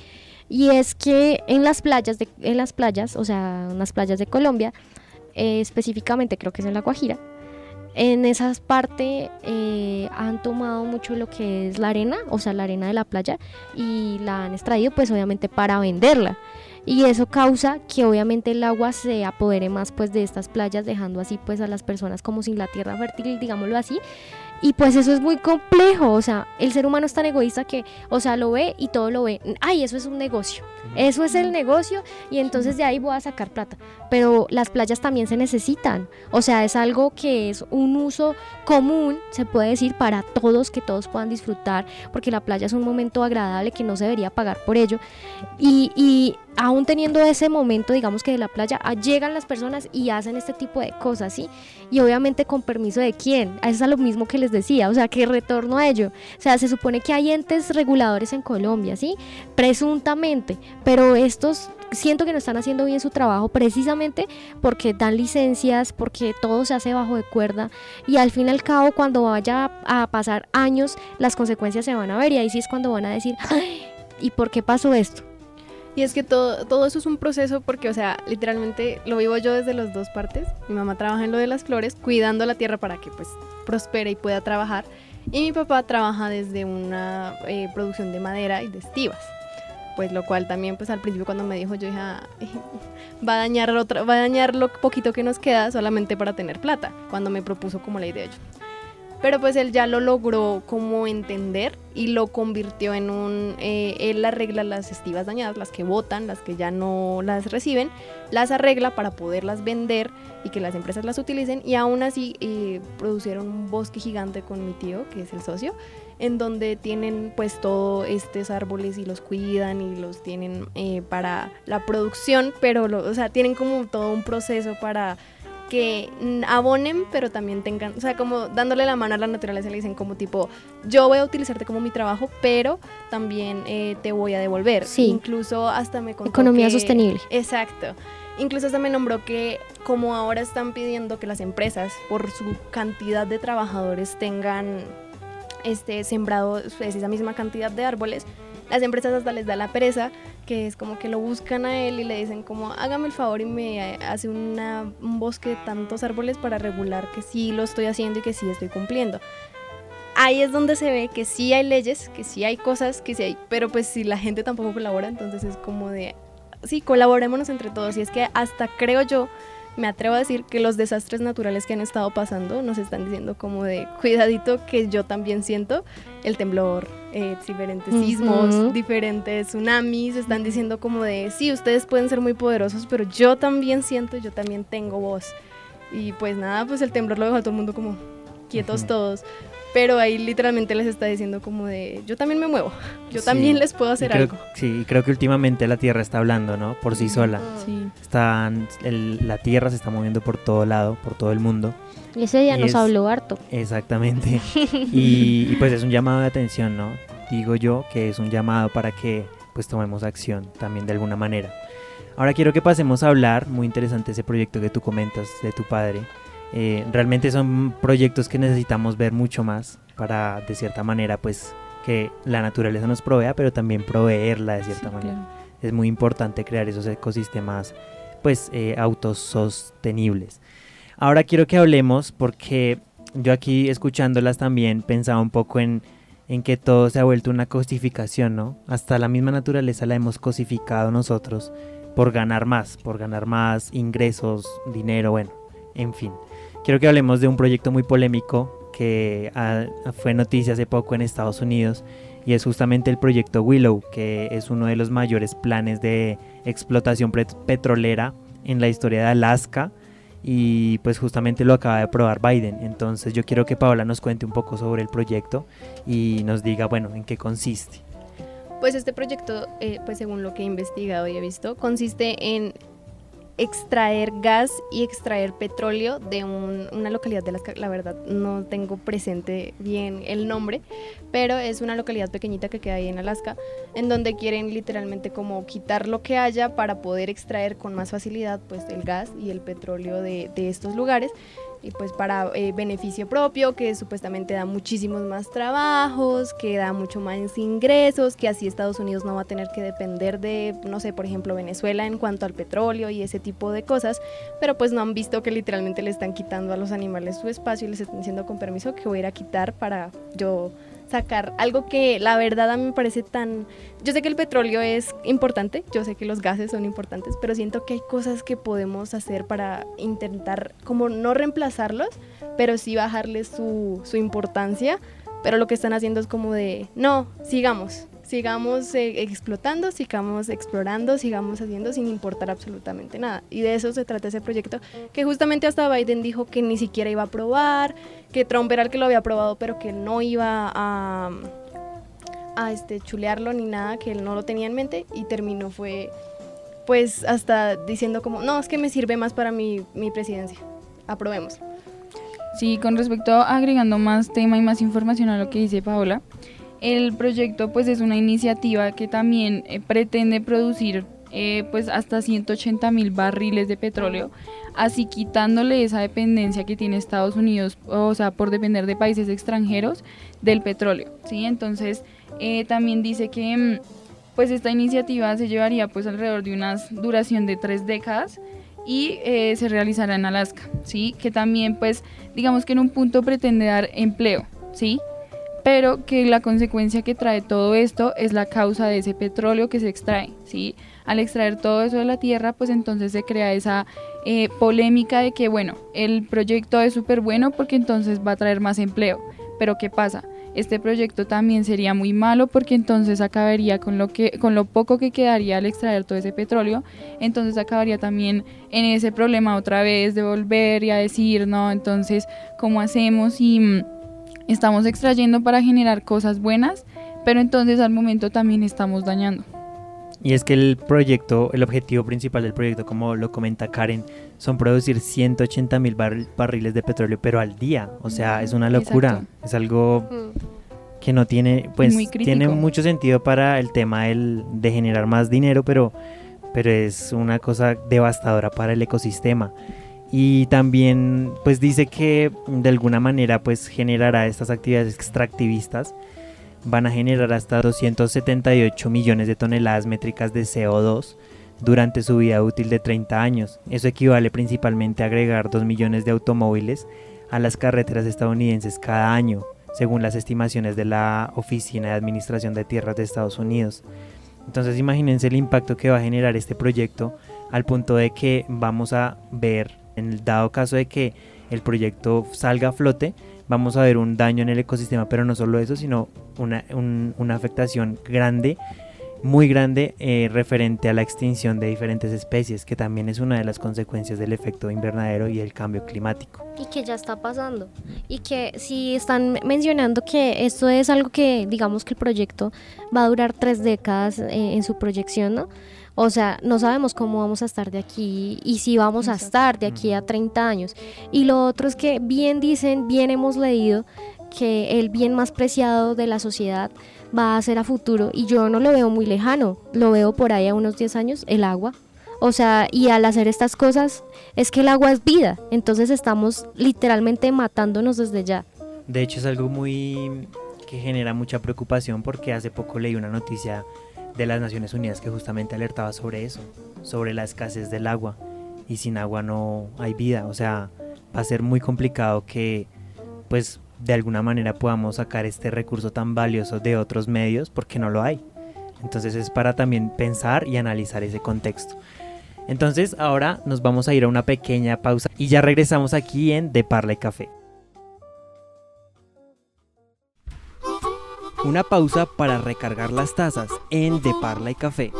y es que en las playas, de, en las playas, o sea, en las playas de Colombia, eh, específicamente creo que es en La Guajira, en esas partes eh, han tomado mucho lo que es la arena, o sea, la arena de la playa, y la han extraído pues obviamente para venderla. Y eso causa que obviamente el agua se apodere más pues de estas playas, dejando así pues a las personas como sin la tierra fértil, digámoslo así. Y pues eso es muy complejo, o sea, el ser humano es tan egoísta que, o sea, lo ve y todo lo ve. Ay, eso es un negocio. Eso es el negocio y entonces de ahí voy a sacar plata. Pero las playas también se necesitan. O sea, es algo que es un uso común, se puede decir, para todos, que todos puedan disfrutar, porque la playa es un momento agradable que no se debería pagar por ello. Y, y aún teniendo ese momento, digamos que de la playa, ah, llegan las personas y hacen este tipo de cosas, ¿sí? Y obviamente con permiso de quién. Eso es a lo mismo que les decía, o sea, que retorno a ello. O sea, se supone que hay entes reguladores en Colombia, ¿sí? Presuntamente, pero estos siento que no están haciendo bien su trabajo precisamente porque dan licencias, porque todo se hace bajo de cuerda y al fin y al cabo cuando vaya a pasar años las consecuencias se van a ver y ahí sí es cuando van a decir, "Ay, ¿y por qué pasó esto? Y es que todo, todo eso es un proceso porque, o sea, literalmente lo vivo yo desde las dos partes. Mi mamá trabaja en lo de las flores, cuidando la tierra para que pues prospere y pueda trabajar. Y mi papá trabaja desde una eh, producción de madera y de estivas. Pues lo cual también pues al principio cuando me dijo yo dije, "Ah, (laughs) va a dañar otra, va a dañar lo poquito que nos queda solamente para tener plata, cuando me propuso como la idea yo. Pero pues él ya lo logró como entender y lo convirtió en un... eh, él arregla las estivas dañadas, las que botan, las que ya no las reciben, las arregla para poderlas vender y que las empresas las utilicen. Y aún así eh, producieron un bosque gigante con mi tío, que es el socio, en donde tienen pues todos estos árboles y los cuidan y los tienen eh, para la producción, pero lo- o sea, tienen como todo un proceso para que abonen, pero también tengan, o sea, como dándole la mano a la naturaleza, le dicen como tipo, yo voy a utilizarte como mi trabajo, pero también eh, te voy a devolver. Sí. Incluso hasta me contó Economía que- sostenible. Exacto. Incluso hasta me nombró que como ahora están pidiendo que las empresas por su cantidad de trabajadores tengan este sembrado pues, esa misma cantidad de árboles, las empresas hasta les da la pereza, que es como que lo buscan a él y le dicen como hágame el favor y me hace un bosque de tantos árboles para regular que sí lo estoy haciendo y que sí estoy cumpliendo. Ahí es donde se ve que sí hay leyes, que sí hay cosas, que sí hay, pero pues si la gente tampoco colabora, entonces es como de, sí, colaborémonos entre todos. Y es que hasta creo yo, me atrevo a decir que los desastres naturales que han estado pasando nos están diciendo como de cuidadito que yo también siento el temblor, eh, diferentes sismos, diferentes tsunamis, están diciendo como de sí, ustedes pueden ser muy poderosos, pero yo también siento, yo también tengo voz. Y pues nada, pues el temblor lo dejó a todo el mundo como quietos Ujú. todos. pero ahí literalmente les está diciendo como de, yo también me muevo, yo Sí. también les puedo hacer creo- algo. Sí, creo que últimamente la Tierra está hablando, ¿no? Por sí sola. Sí. Están, el- la Tierra se está moviendo por todo lado, por todo el mundo. Y ese día nos Es- habló harto. Exactamente. (laughs) y, y, pues es un llamado de atención, ¿no? Digo yo que es un llamado para que pues tomemos acción también de alguna manera. Ahora quiero que pasemos a hablar, muy interesante ese proyecto que tú comentas de tu padre. Eh, realmente son proyectos que necesitamos ver mucho más para de cierta manera pues que la naturaleza nos provea, pero también proveerla de cierta Sí, manera claro. es muy importante crear esos ecosistemas pues eh, autosostenibles. Ahora quiero que hablemos porque yo aquí escuchándolas también pensaba un poco en, en que todo se ha vuelto una cosificación, ¿no? Hasta la misma naturaleza la hemos cosificado nosotros por ganar más, por ganar más ingresos, dinero, bueno, en fin. Quiero que hablemos de un proyecto muy polémico que ah, fue noticia hace poco en Estados Unidos y es justamente el proyecto Willow, que es uno de los mayores planes de explotación pet- petrolera en la historia de Alaska y pues justamente lo acaba de aprobar Biden. Entonces yo quiero que Paola nos cuente un poco sobre el proyecto y nos diga, bueno, en qué consiste. Pues este proyecto, eh, pues según lo que he investigado y he visto, consiste en extraer gas y extraer petróleo de un- una localidad de Alaska. La verdad no tengo presente bien el nombre, pero es una localidad pequeñita que queda ahí en Alaska, en donde quieren literalmente como quitar lo que haya para poder extraer con más facilidad pues el gas y el petróleo de estos lugares y pues para eh, beneficio propio, que supuestamente da muchísimos más trabajos, que da mucho más ingresos, que así Estados Unidos no va a tener que depender de, no sé, por ejemplo, Venezuela en cuanto al petróleo y ese tipo de cosas, pero pues no han visto que literalmente le están quitando a los animales su espacio y les están diciendo con permiso que voy a ir a quitar para yo sacar algo que la verdad a mí me parece tan... Yo sé que el petróleo es importante, yo sé que los gases son importantes, pero siento que hay cosas que podemos hacer para intentar como no reemplazarlos, pero sí bajarles su, su importancia, pero lo que están haciendo es como de, no, sigamos, sigamos eh, explotando, sigamos explorando, sigamos haciendo sin importar absolutamente nada. Y de eso se trata ese proyecto, que justamente hasta Biden dijo que ni siquiera iba a aprobar, que Trump era el que lo había aprobado, pero que él no iba a, a este, chulearlo ni nada, que él no lo tenía en mente y terminó fue pues hasta diciendo como, no, es que me sirve más para mi, mi presidencia, aprobemos. Sí, con respecto a agregando más tema y más información a lo que dice Paola, el proyecto pues es una iniciativa que también eh, pretende producir eh, pues hasta 180 mil barriles de petróleo, así quitándole esa dependencia que tiene Estados Unidos, o sea, por depender de países extranjeros del petróleo, ¿sí? Entonces, eh, también dice que mm, pues esta iniciativa se llevaría pues alrededor de una duración de tres décadas y eh, se realizará en Alaska, ¿sí? Que también pues digamos que en un punto pretende dar empleo, ¿sí? Pero que la consecuencia que trae todo esto es la causa de ese petróleo que se extrae, ¿sí? Al extraer todo eso de la tierra, pues entonces se crea esa eh, polémica de que, bueno, el proyecto es súper bueno porque entonces va a traer más empleo. Pero ¿qué pasa? Este proyecto también sería muy malo porque entonces acabaría con lo que con lo poco que quedaría al extraer todo ese petróleo, entonces acabaría también en ese problema otra vez de volver y a decir, no, entonces, ¿cómo hacemos si mm, estamos extrayendo para generar cosas buenas, pero entonces al momento también estamos dañando? Y es que el proyecto, el objetivo principal del proyecto, como lo comenta Karen, son producir 180 mil barriles de petróleo, pero al día. O sea, es una locura. Exacto. Es algo que no tiene, pues, tiene mucho sentido para el tema del- de generar más dinero, pero, pero es una cosa devastadora para el ecosistema. Y también, pues, dice que de alguna manera, pues, generará estas actividades extractivistas van a generar hasta 278 millones de toneladas métricas de CO2 durante su vida útil de 30 años. Eso equivale principalmente a agregar 2 millones de automóviles a las carreteras estadounidenses cada año, según las estimaciones de la Oficina de Administración de Tierras de Estados Unidos. Entonces imagínense el impacto que va a generar este proyecto al punto de que vamos a ver, en el dado caso de que el proyecto salga a flote, vamos a ver un daño en el ecosistema, pero no solo eso, sino una, un- una afectación grande muy grande eh, referente a la extinción de diferentes especies, que también es una de las consecuencias del efecto invernadero y el cambio climático. Y que ya está pasando. Y que si están mencionando que esto es algo que, digamos que el proyecto va a durar tres décadas eh, en su proyección, ¿no? O sea, no sabemos cómo vamos a estar de aquí y si vamos a estar de aquí a 30 años. Y lo otro es que bien dicen, bien hemos leído que el bien más preciado de la sociedad va a ser a futuro y yo no lo veo muy lejano, lo veo por ahí a unos 10 años, el agua. O sea, y al hacer estas cosas es que el agua es vida, entonces estamos literalmente matándonos desde ya. De hecho es algo muy que genera mucha preocupación porque hace poco leí una noticia de las Naciones Unidas que justamente alertaba sobre eso, sobre la escasez del agua y sin agua no hay vida, o sea, va a ser muy complicado que pues de alguna manera podamos sacar este recurso tan valioso de otros medios porque no lo hay. Entonces es para también pensar y analizar ese contexto. Entonces ahora nos vamos a ir a una pequeña pausa y ya regresamos aquí en De Parla y Café. Una pausa para recargar las tazas en De Parla y Café.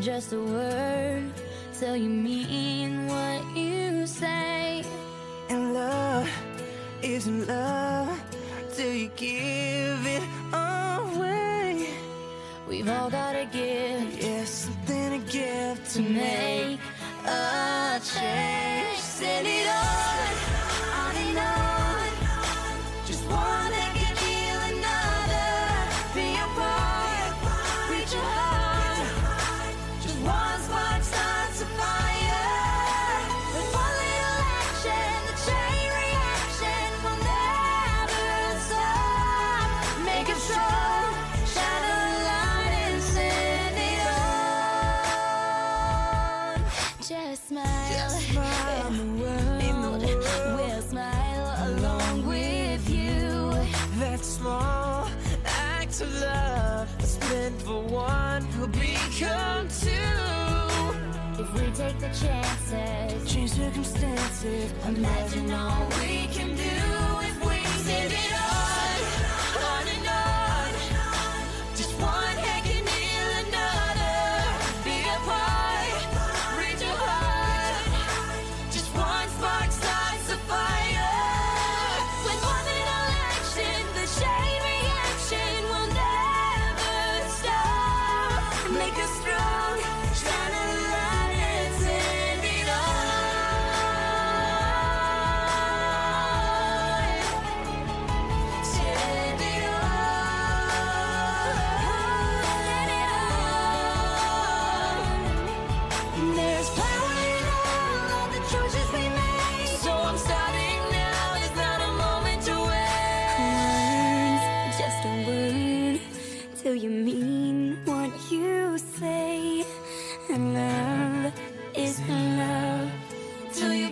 Just a word till you mean what you say. And love isn't love till you give it away. We've all got a gift Yeah, something to give to make a change. Send it on, on chances, Change circumstances. imagine all we can do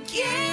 till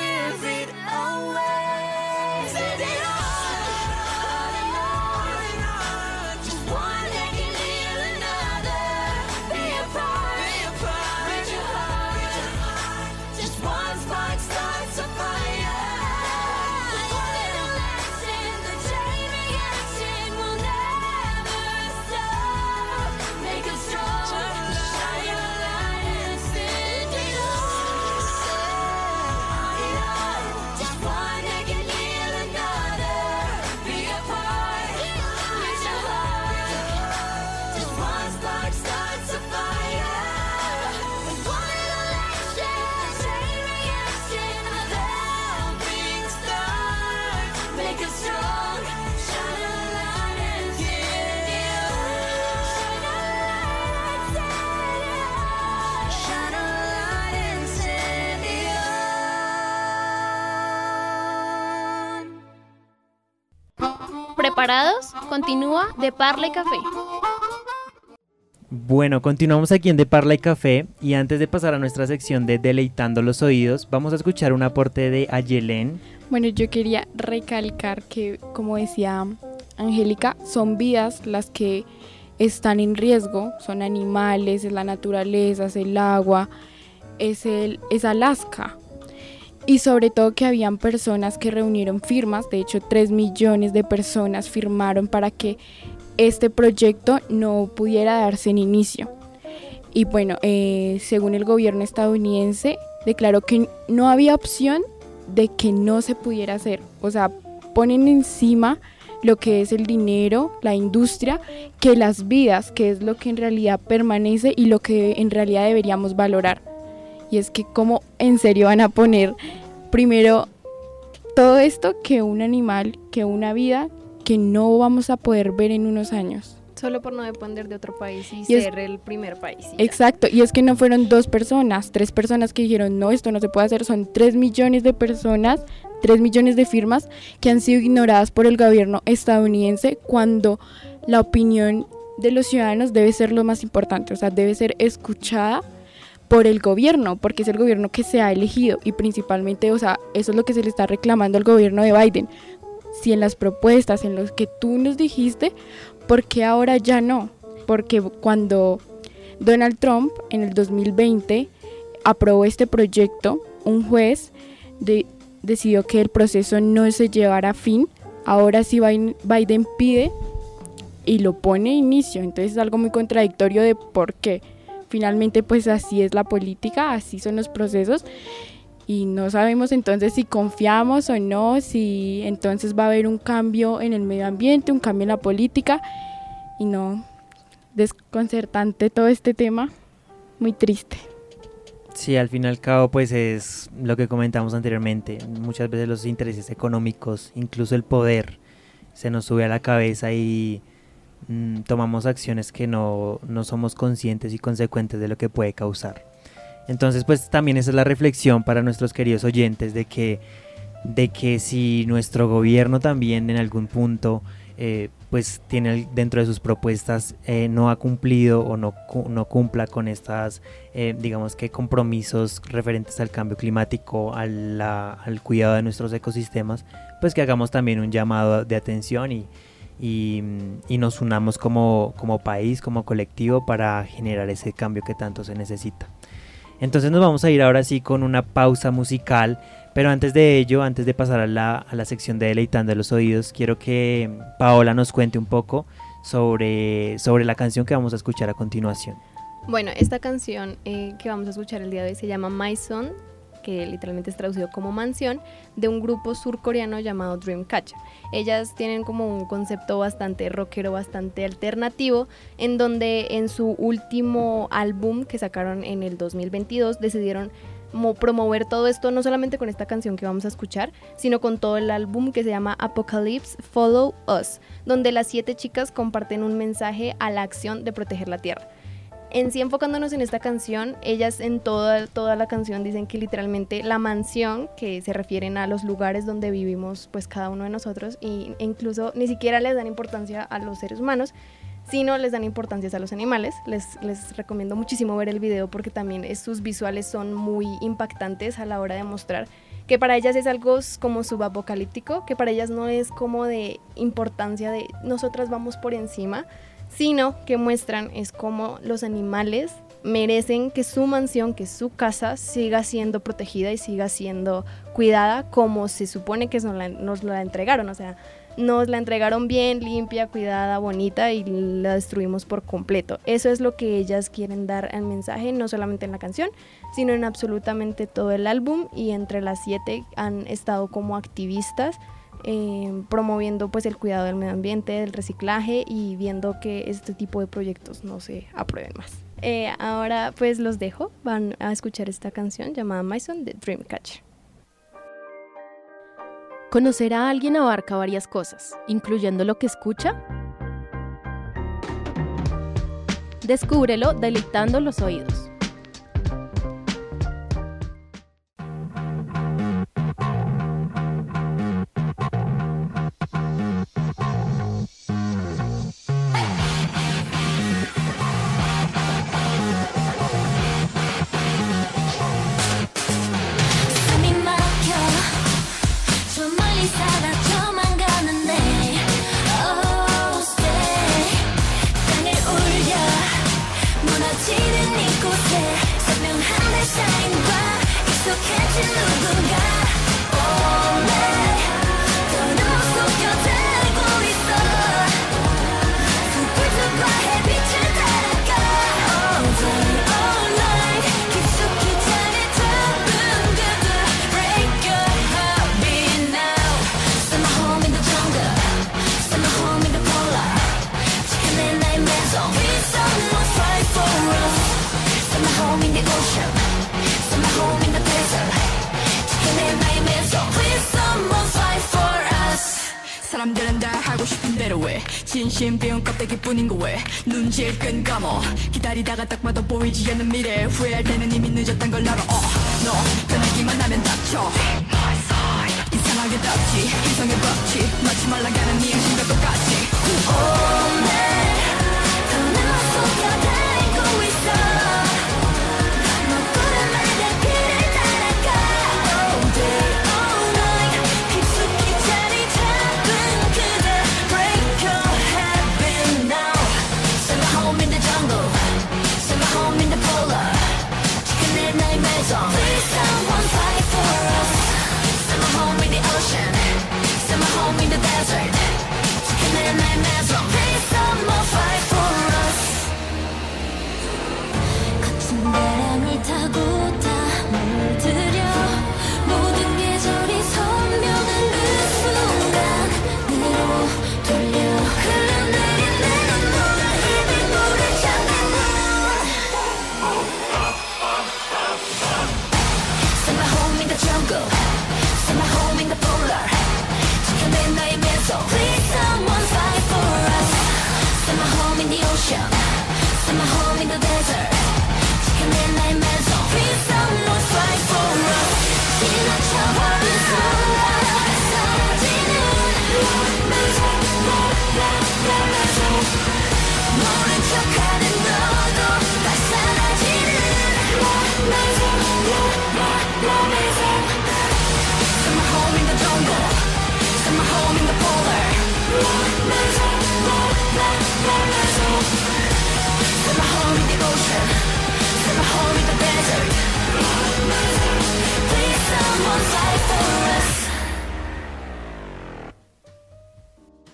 ¿Preparados? Continúa de Parla y Café. Bueno, continuamos aquí en De Parla y Café y antes de pasar a nuestra sección de Deleitando los Oídos, vamos a escuchar un aporte de Ayelen. Bueno, yo quería recalcar que, como decía Angélica, son vidas las que están en riesgo, son animales, es la naturaleza, es el agua, es, el, es Alaska. Y sobre todo que habían personas que reunieron firmas, de hecho 3 millones de personas firmaron para que este proyecto no pudiera darse en inicio. Y bueno, eh, según el gobierno estadounidense, declaró que no había opción de que no se pudiera hacer. O sea, ponen encima lo que es el dinero, la industria, que las vidas, que es lo que en realidad permanece y lo que en realidad deberíamos valorar. Y es que cómo en serio van a poner primero todo esto que un animal, que una vida que no vamos a poder ver en unos años. Solo por no depender de otro país y, Y es- ser el primer país. y. Exacto, y es que no fueron dos personas, tres personas que dijeron, no, esto no se puede hacer, son tres millones de personas, tres millones de firmas que han sido ignoradas por el gobierno estadounidense cuando la opinión de los ciudadanos debe ser lo más importante, o sea, debe ser escuchada por el gobierno, porque es el gobierno que se ha elegido y principalmente, o sea, eso es lo que se le está reclamando al gobierno de Biden. Si en las propuestas, en los que tú nos dijiste, ¿por qué ahora ya no? Porque cuando Donald Trump en el 2020 aprobó este proyecto, un juez de- decidió que el proceso no se llevara a fin. Ahora sí Biden, Biden pide y lo pone a inicio. Entonces es algo muy contradictorio de por qué. Finalmente pues así es la política, así son los procesos y no sabemos entonces si confiamos o no, si entonces va a haber un cambio en el medio ambiente, un cambio en la política y no desconcertante todo este tema, muy triste. Sí, al fin y al cabo, pues es lo que comentamos anteriormente. Muchas veces los intereses económicos, incluso el poder, se nos sube a la cabeza y mm, tomamos acciones que no, no somos conscientes y consecuentes de lo que puede causar. Entonces, pues también esa es la reflexión para nuestros queridos oyentes de que, de que si nuestro gobierno también en algún punto eh, pues tiene dentro de sus propuestas eh, no ha cumplido o no, no cumpla con estas eh, digamos que compromisos referentes al cambio climático, a la- al cuidado de nuestros ecosistemas, pues que hagamos también un llamado de atención y, y, y nos unamos como, como país, como colectivo para generar ese cambio que tanto se necesita. Entonces nos vamos a ir ahora sí con una pausa musical, pero antes de ello, antes de pasar a la, a la sección de Deleitando los Oídos, quiero que Paola nos cuente un poco sobre, sobre la canción que vamos a escuchar a continuación. Bueno, esta canción eh, que vamos a escuchar el día de hoy se llama My Son, que literalmente es traducido como mansión, de un grupo surcoreano llamado Dreamcatcher. Ellas tienen como un concepto bastante rockero, bastante alternativo, en donde en su último álbum que sacaron en el 2022 decidieron mo- promover todo esto no solamente con esta canción que vamos a escuchar, sino con todo el álbum que se llama Apocalypse Follow Us, donde las siete chicas comparten un mensaje a la acción de proteger la Tierra. En sí, enfocándonos en esta canción, ellas en toda, toda la canción dicen que literalmente la mansión, que se refieren a los lugares donde vivimos pues cada uno de nosotros, e incluso ni siquiera les dan importancia a los seres humanos, sino les dan importancia a los animales. Les, les recomiendo muchísimo ver el video porque también sus visuales son muy impactantes a la hora de mostrar que para ellas es algo como subapocalíptico, que para ellas no es como de importancia de nosotras vamos por encima, sino que muestran es como los animales merecen que su mansión, que su casa siga siendo protegida y siga siendo cuidada como se supone que nos la entregaron, o sea, nos la entregaron bien, limpia, cuidada, bonita y la destruimos por completo. Eso es lo que ellas quieren dar al mensaje, no solamente en la canción, sino en absolutamente todo el álbum y entre las siete han estado como activistas eh, promoviendo pues el cuidado del medio ambiente, del reciclaje y viendo que este tipo de proyectos no se aprueben más. Eh, ahora pues los dejo, van a escuchar esta canción llamada Mason de Dreamcatcher. Conocer a alguien abarca varias cosas, incluyendo lo que escucha. Descúbrelo deleitando los oídos. 보이지 않는 미래 후회할 때는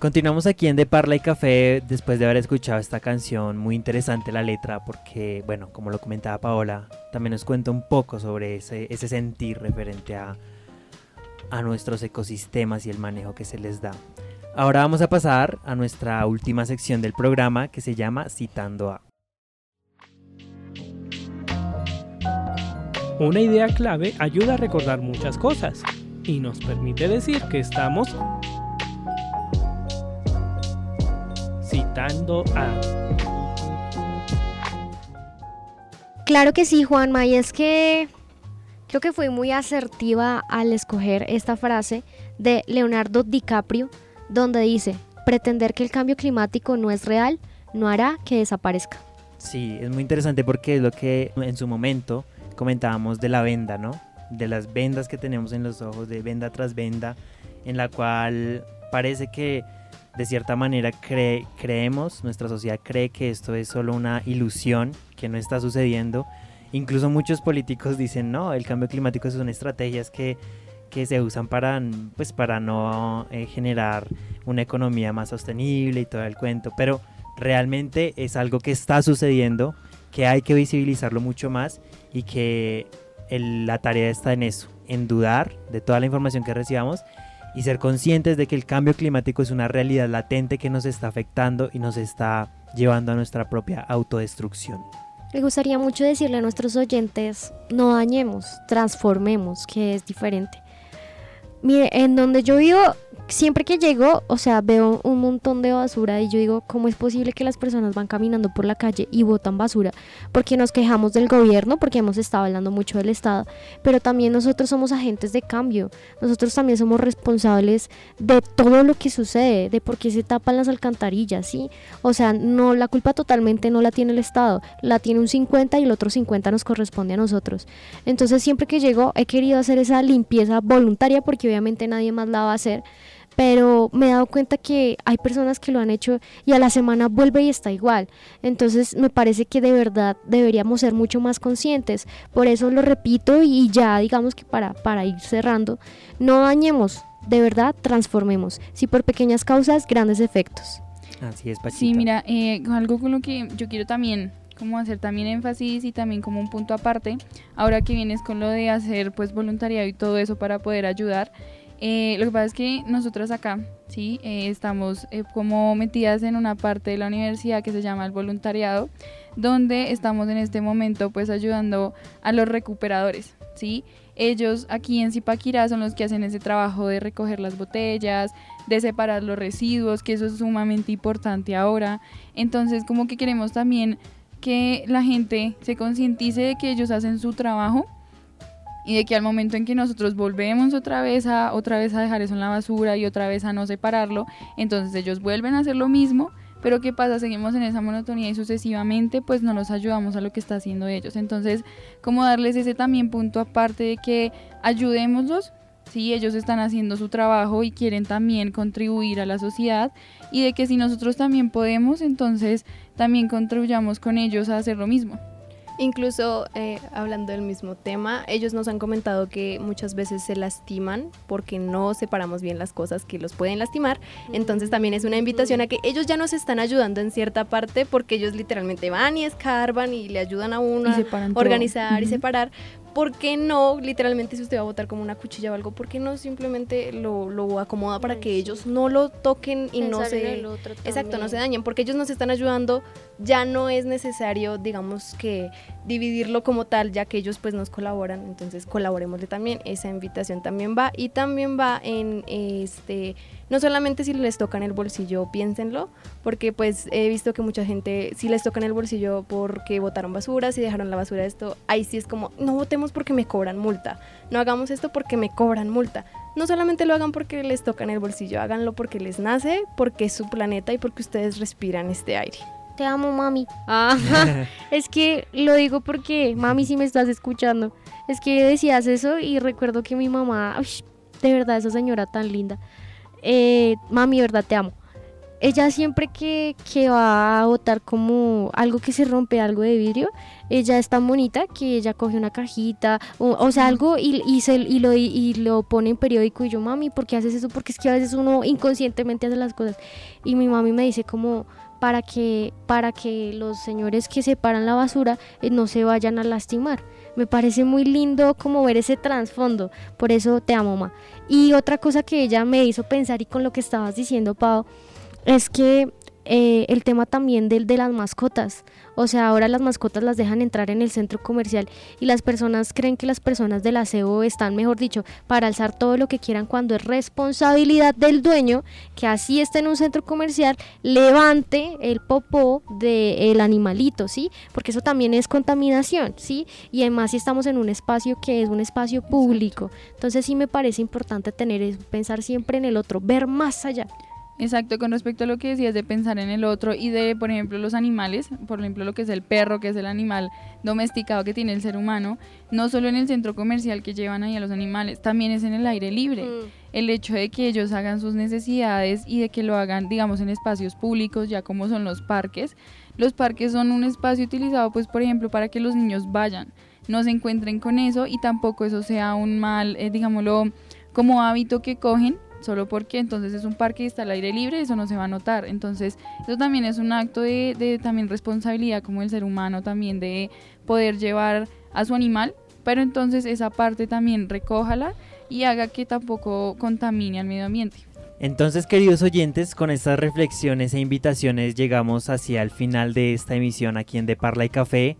Continuamos aquí en De Parla y Café después de haber escuchado esta canción, muy interesante la letra porque, bueno, como lo comentaba Paola, también nos cuenta un poco sobre ese, ese sentir referente a, a nuestros ecosistemas y el manejo que se les da. Ahora vamos a pasar a nuestra última sección del programa que se llama Citando a. Una idea clave ayuda a recordar muchas cosas y nos permite decir que estamos citando a. Claro que sí, Juanma, y es que creo que fui muy asertiva al escoger esta frase de Leonardo DiCaprio, donde dice, pretender que el cambio climático no es real no hará que desaparezca. Sí, es muy interesante porque es lo que en su momento comentábamos de la venda, ¿no? De las vendas que tenemos en los ojos, de venda tras venda, en la cual parece que de cierta manera cree- creemos, nuestra sociedad cree que esto es solo una ilusión, que no está sucediendo. Incluso muchos políticos dicen, no, el cambio climático son estrategias que, que se usan para, pues, para no eh, generar una economía más sostenible y todo el cuento, pero realmente es algo que está sucediendo, que hay que visibilizarlo mucho más y que la tarea está en eso, en dudar de toda la información que recibamos y ser conscientes de que el cambio climático es una realidad latente que nos está afectando y nos está llevando a nuestra propia autodestrucción. Me gustaría mucho decirle a nuestros oyentes, no dañemos, transformemos, que es diferente. Mire, en donde yo vivo, siempre que llego, o sea, veo un montón de basura y yo digo, ¿cómo es posible que las personas van caminando por la calle y botan basura? Porque nos quejamos del gobierno, porque hemos estado hablando mucho del Estado, pero también nosotros somos agentes de cambio, nosotros también somos responsables de todo lo que sucede, de por qué se tapan las alcantarillas, ¿sí? O sea, no, la culpa totalmente no la tiene el Estado, la tiene un 50 y el otro 50 nos corresponde a nosotros. Entonces siempre que llego he querido hacer esa limpieza voluntaria porque obviamente nadie más la va a hacer, pero me he dado cuenta que hay personas que lo han hecho y a la semana vuelve y está igual. Entonces me parece que de verdad deberíamos ser mucho más conscientes. Por eso lo repito y ya digamos que para, para ir cerrando, no dañemos, de verdad transformemos. Si por pequeñas causas, grandes efectos. Así es, Pachita. Sí, mira, eh, algo con lo que yo quiero también como hacer también énfasis y también como un punto aparte, ahora que vienes con lo de hacer pues voluntariado y todo eso para poder ayudar, eh, lo que pasa es que nosotras acá, sí, eh, estamos eh, como metidas en una parte de la universidad que se llama el voluntariado, donde estamos en este momento pues ayudando a los recuperadores, ¿sí? Ellos aquí en Zipaquirá son los que hacen ese trabajo de recoger las botellas, de separar los residuos, que eso es sumamente importante ahora. Entonces, como que queremos también que la gente se concientice de que ellos hacen su trabajo y de que al momento en que nosotros volvemos otra vez a otra vez a dejar eso en la basura y otra vez a no separarlo, entonces ellos vuelven a hacer lo mismo, pero qué pasa, seguimos en esa monotonía y sucesivamente pues no nos ayudamos a lo que está haciendo ellos. Entonces, como darles ese también punto aparte de que ayudémoslos si ellos están haciendo su trabajo y quieren también contribuir a la sociedad y de que si nosotros también podemos, entonces también contribuyamos con ellos a hacer lo mismo. Incluso eh, hablando del mismo tema, ellos nos han comentado que muchas veces se lastiman porque no separamos bien las cosas que los pueden lastimar. Entonces también es una invitación a que ellos ya nos están ayudando en cierta parte porque ellos literalmente van y escarban y le ayudan a uno a todo. organizar y separar. ¿Por qué no, literalmente, si usted va a botar como una cuchilla o algo, por qué no simplemente lo, lo acomoda para que ellos no lo toquen y no Pensar en se... Exacto, no se dañen, porque ellos nos están ayudando, ya no es necesario, digamos que dividirlo como tal, ya que ellos pues nos colaboran, entonces colaborémosle también, esa invitación también va y también va en este, no solamente si les toca en el bolsillo, piénsenlo, porque pues he visto que mucha gente si les toca en el bolsillo porque botaron basura, si dejaron la basura esto, ahí sí es como, no porque me cobran multa, no hagamos esto porque me cobran multa. No solamente lo hagan porque les toca en el bolsillo, háganlo porque les nace, porque es su planeta y porque ustedes respiran este aire. Te amo, mami. Ah, (laughs) es que lo digo porque, mami, si me estás escuchando, es que decías eso y recuerdo que mi mamá, uy, de verdad, esa señora tan linda, eh, mami, de verdad te amo. Ella siempre que, que va a botar como algo que se rompe, algo de vidrio, ella es tan bonita que ella coge una cajita, o, o sea, algo y, y, se, y, lo, y lo pone en periódico y yo, mami, ¿por qué haces eso? Porque es que a veces uno inconscientemente hace las cosas. Y mi mami me dice como para que, para que los señores que separan la basura eh, no se vayan a lastimar. Me parece muy lindo como ver ese trasfondo. Por eso te amo, mamá. Y otra cosa que ella me hizo pensar y con lo que estabas diciendo, Pau, es que eh, el tema también del de las mascotas. O sea, ahora las mascotas las dejan entrar en el centro comercial y las personas creen que las personas del aseo están, mejor dicho, para alzar todo lo que quieran cuando es responsabilidad del dueño que así esté en un centro comercial, levante el popó del animalito, ¿sí? Porque eso también es contaminación, ¿sí? Y además si estamos en un espacio que es un espacio público. Entonces sí me parece importante tener eso, pensar siempre en el otro, ver más allá. Exacto, con respecto a lo que decías de pensar en el otro y de, por ejemplo, los animales, por ejemplo, lo que es el perro, que es el animal domesticado que tiene el ser humano, no solo en el centro comercial que llevan ahí a los animales, también es en el aire libre. El hecho de que ellos hagan sus necesidades y de que lo hagan, digamos, en espacios públicos, ya como son los parques. Los parques son un espacio utilizado, pues, por ejemplo, para que los niños vayan, no se encuentren con eso y tampoco eso sea un mal, eh, digámoslo, como hábito que cogen solo porque entonces es un parque y está al aire libre, eso no se va a notar. Entonces, eso también es un acto de, también responsabilidad como el ser humano también de poder llevar a su animal, pero entonces esa parte también recójala y haga que tampoco contamine al medio ambiente. Entonces, queridos oyentes, con estas reflexiones e invitaciones llegamos hacia el final de esta emisión aquí en De Parla y Café.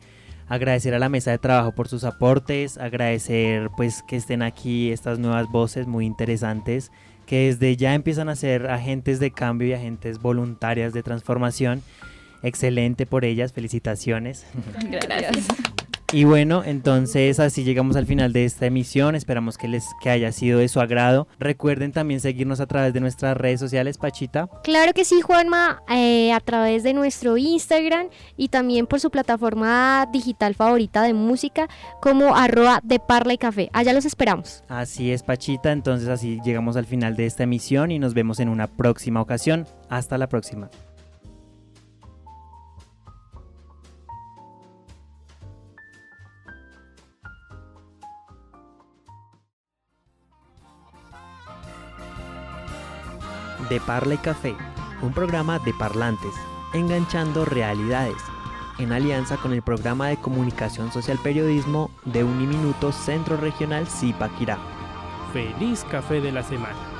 Agradecer a la mesa de trabajo por sus aportes, agradecer pues que estén aquí estas nuevas voces muy interesantes que desde ya empiezan a ser agentes de cambio y agentes voluntarias de transformación. Excelente por ellas, felicitaciones. Gracias. Y bueno, entonces así llegamos al final de esta emisión. Esperamos que les que haya sido de su agrado. Recuerden también seguirnos a través de nuestras redes sociales, Pachita. Claro que sí, Juanma, eh, a través de nuestro Instagram y también por su plataforma digital favorita de música como arroba de Parla y Café. Allá los esperamos. Así es, Pachita. Entonces así llegamos al final de esta emisión y nos vemos en una próxima ocasión. Hasta la próxima. De Parla y Café, un programa de parlantes, enganchando realidades, en alianza con el programa de comunicación social periodismo de Uniminuto Centro Regional Zipaquirá. Feliz café de la semana.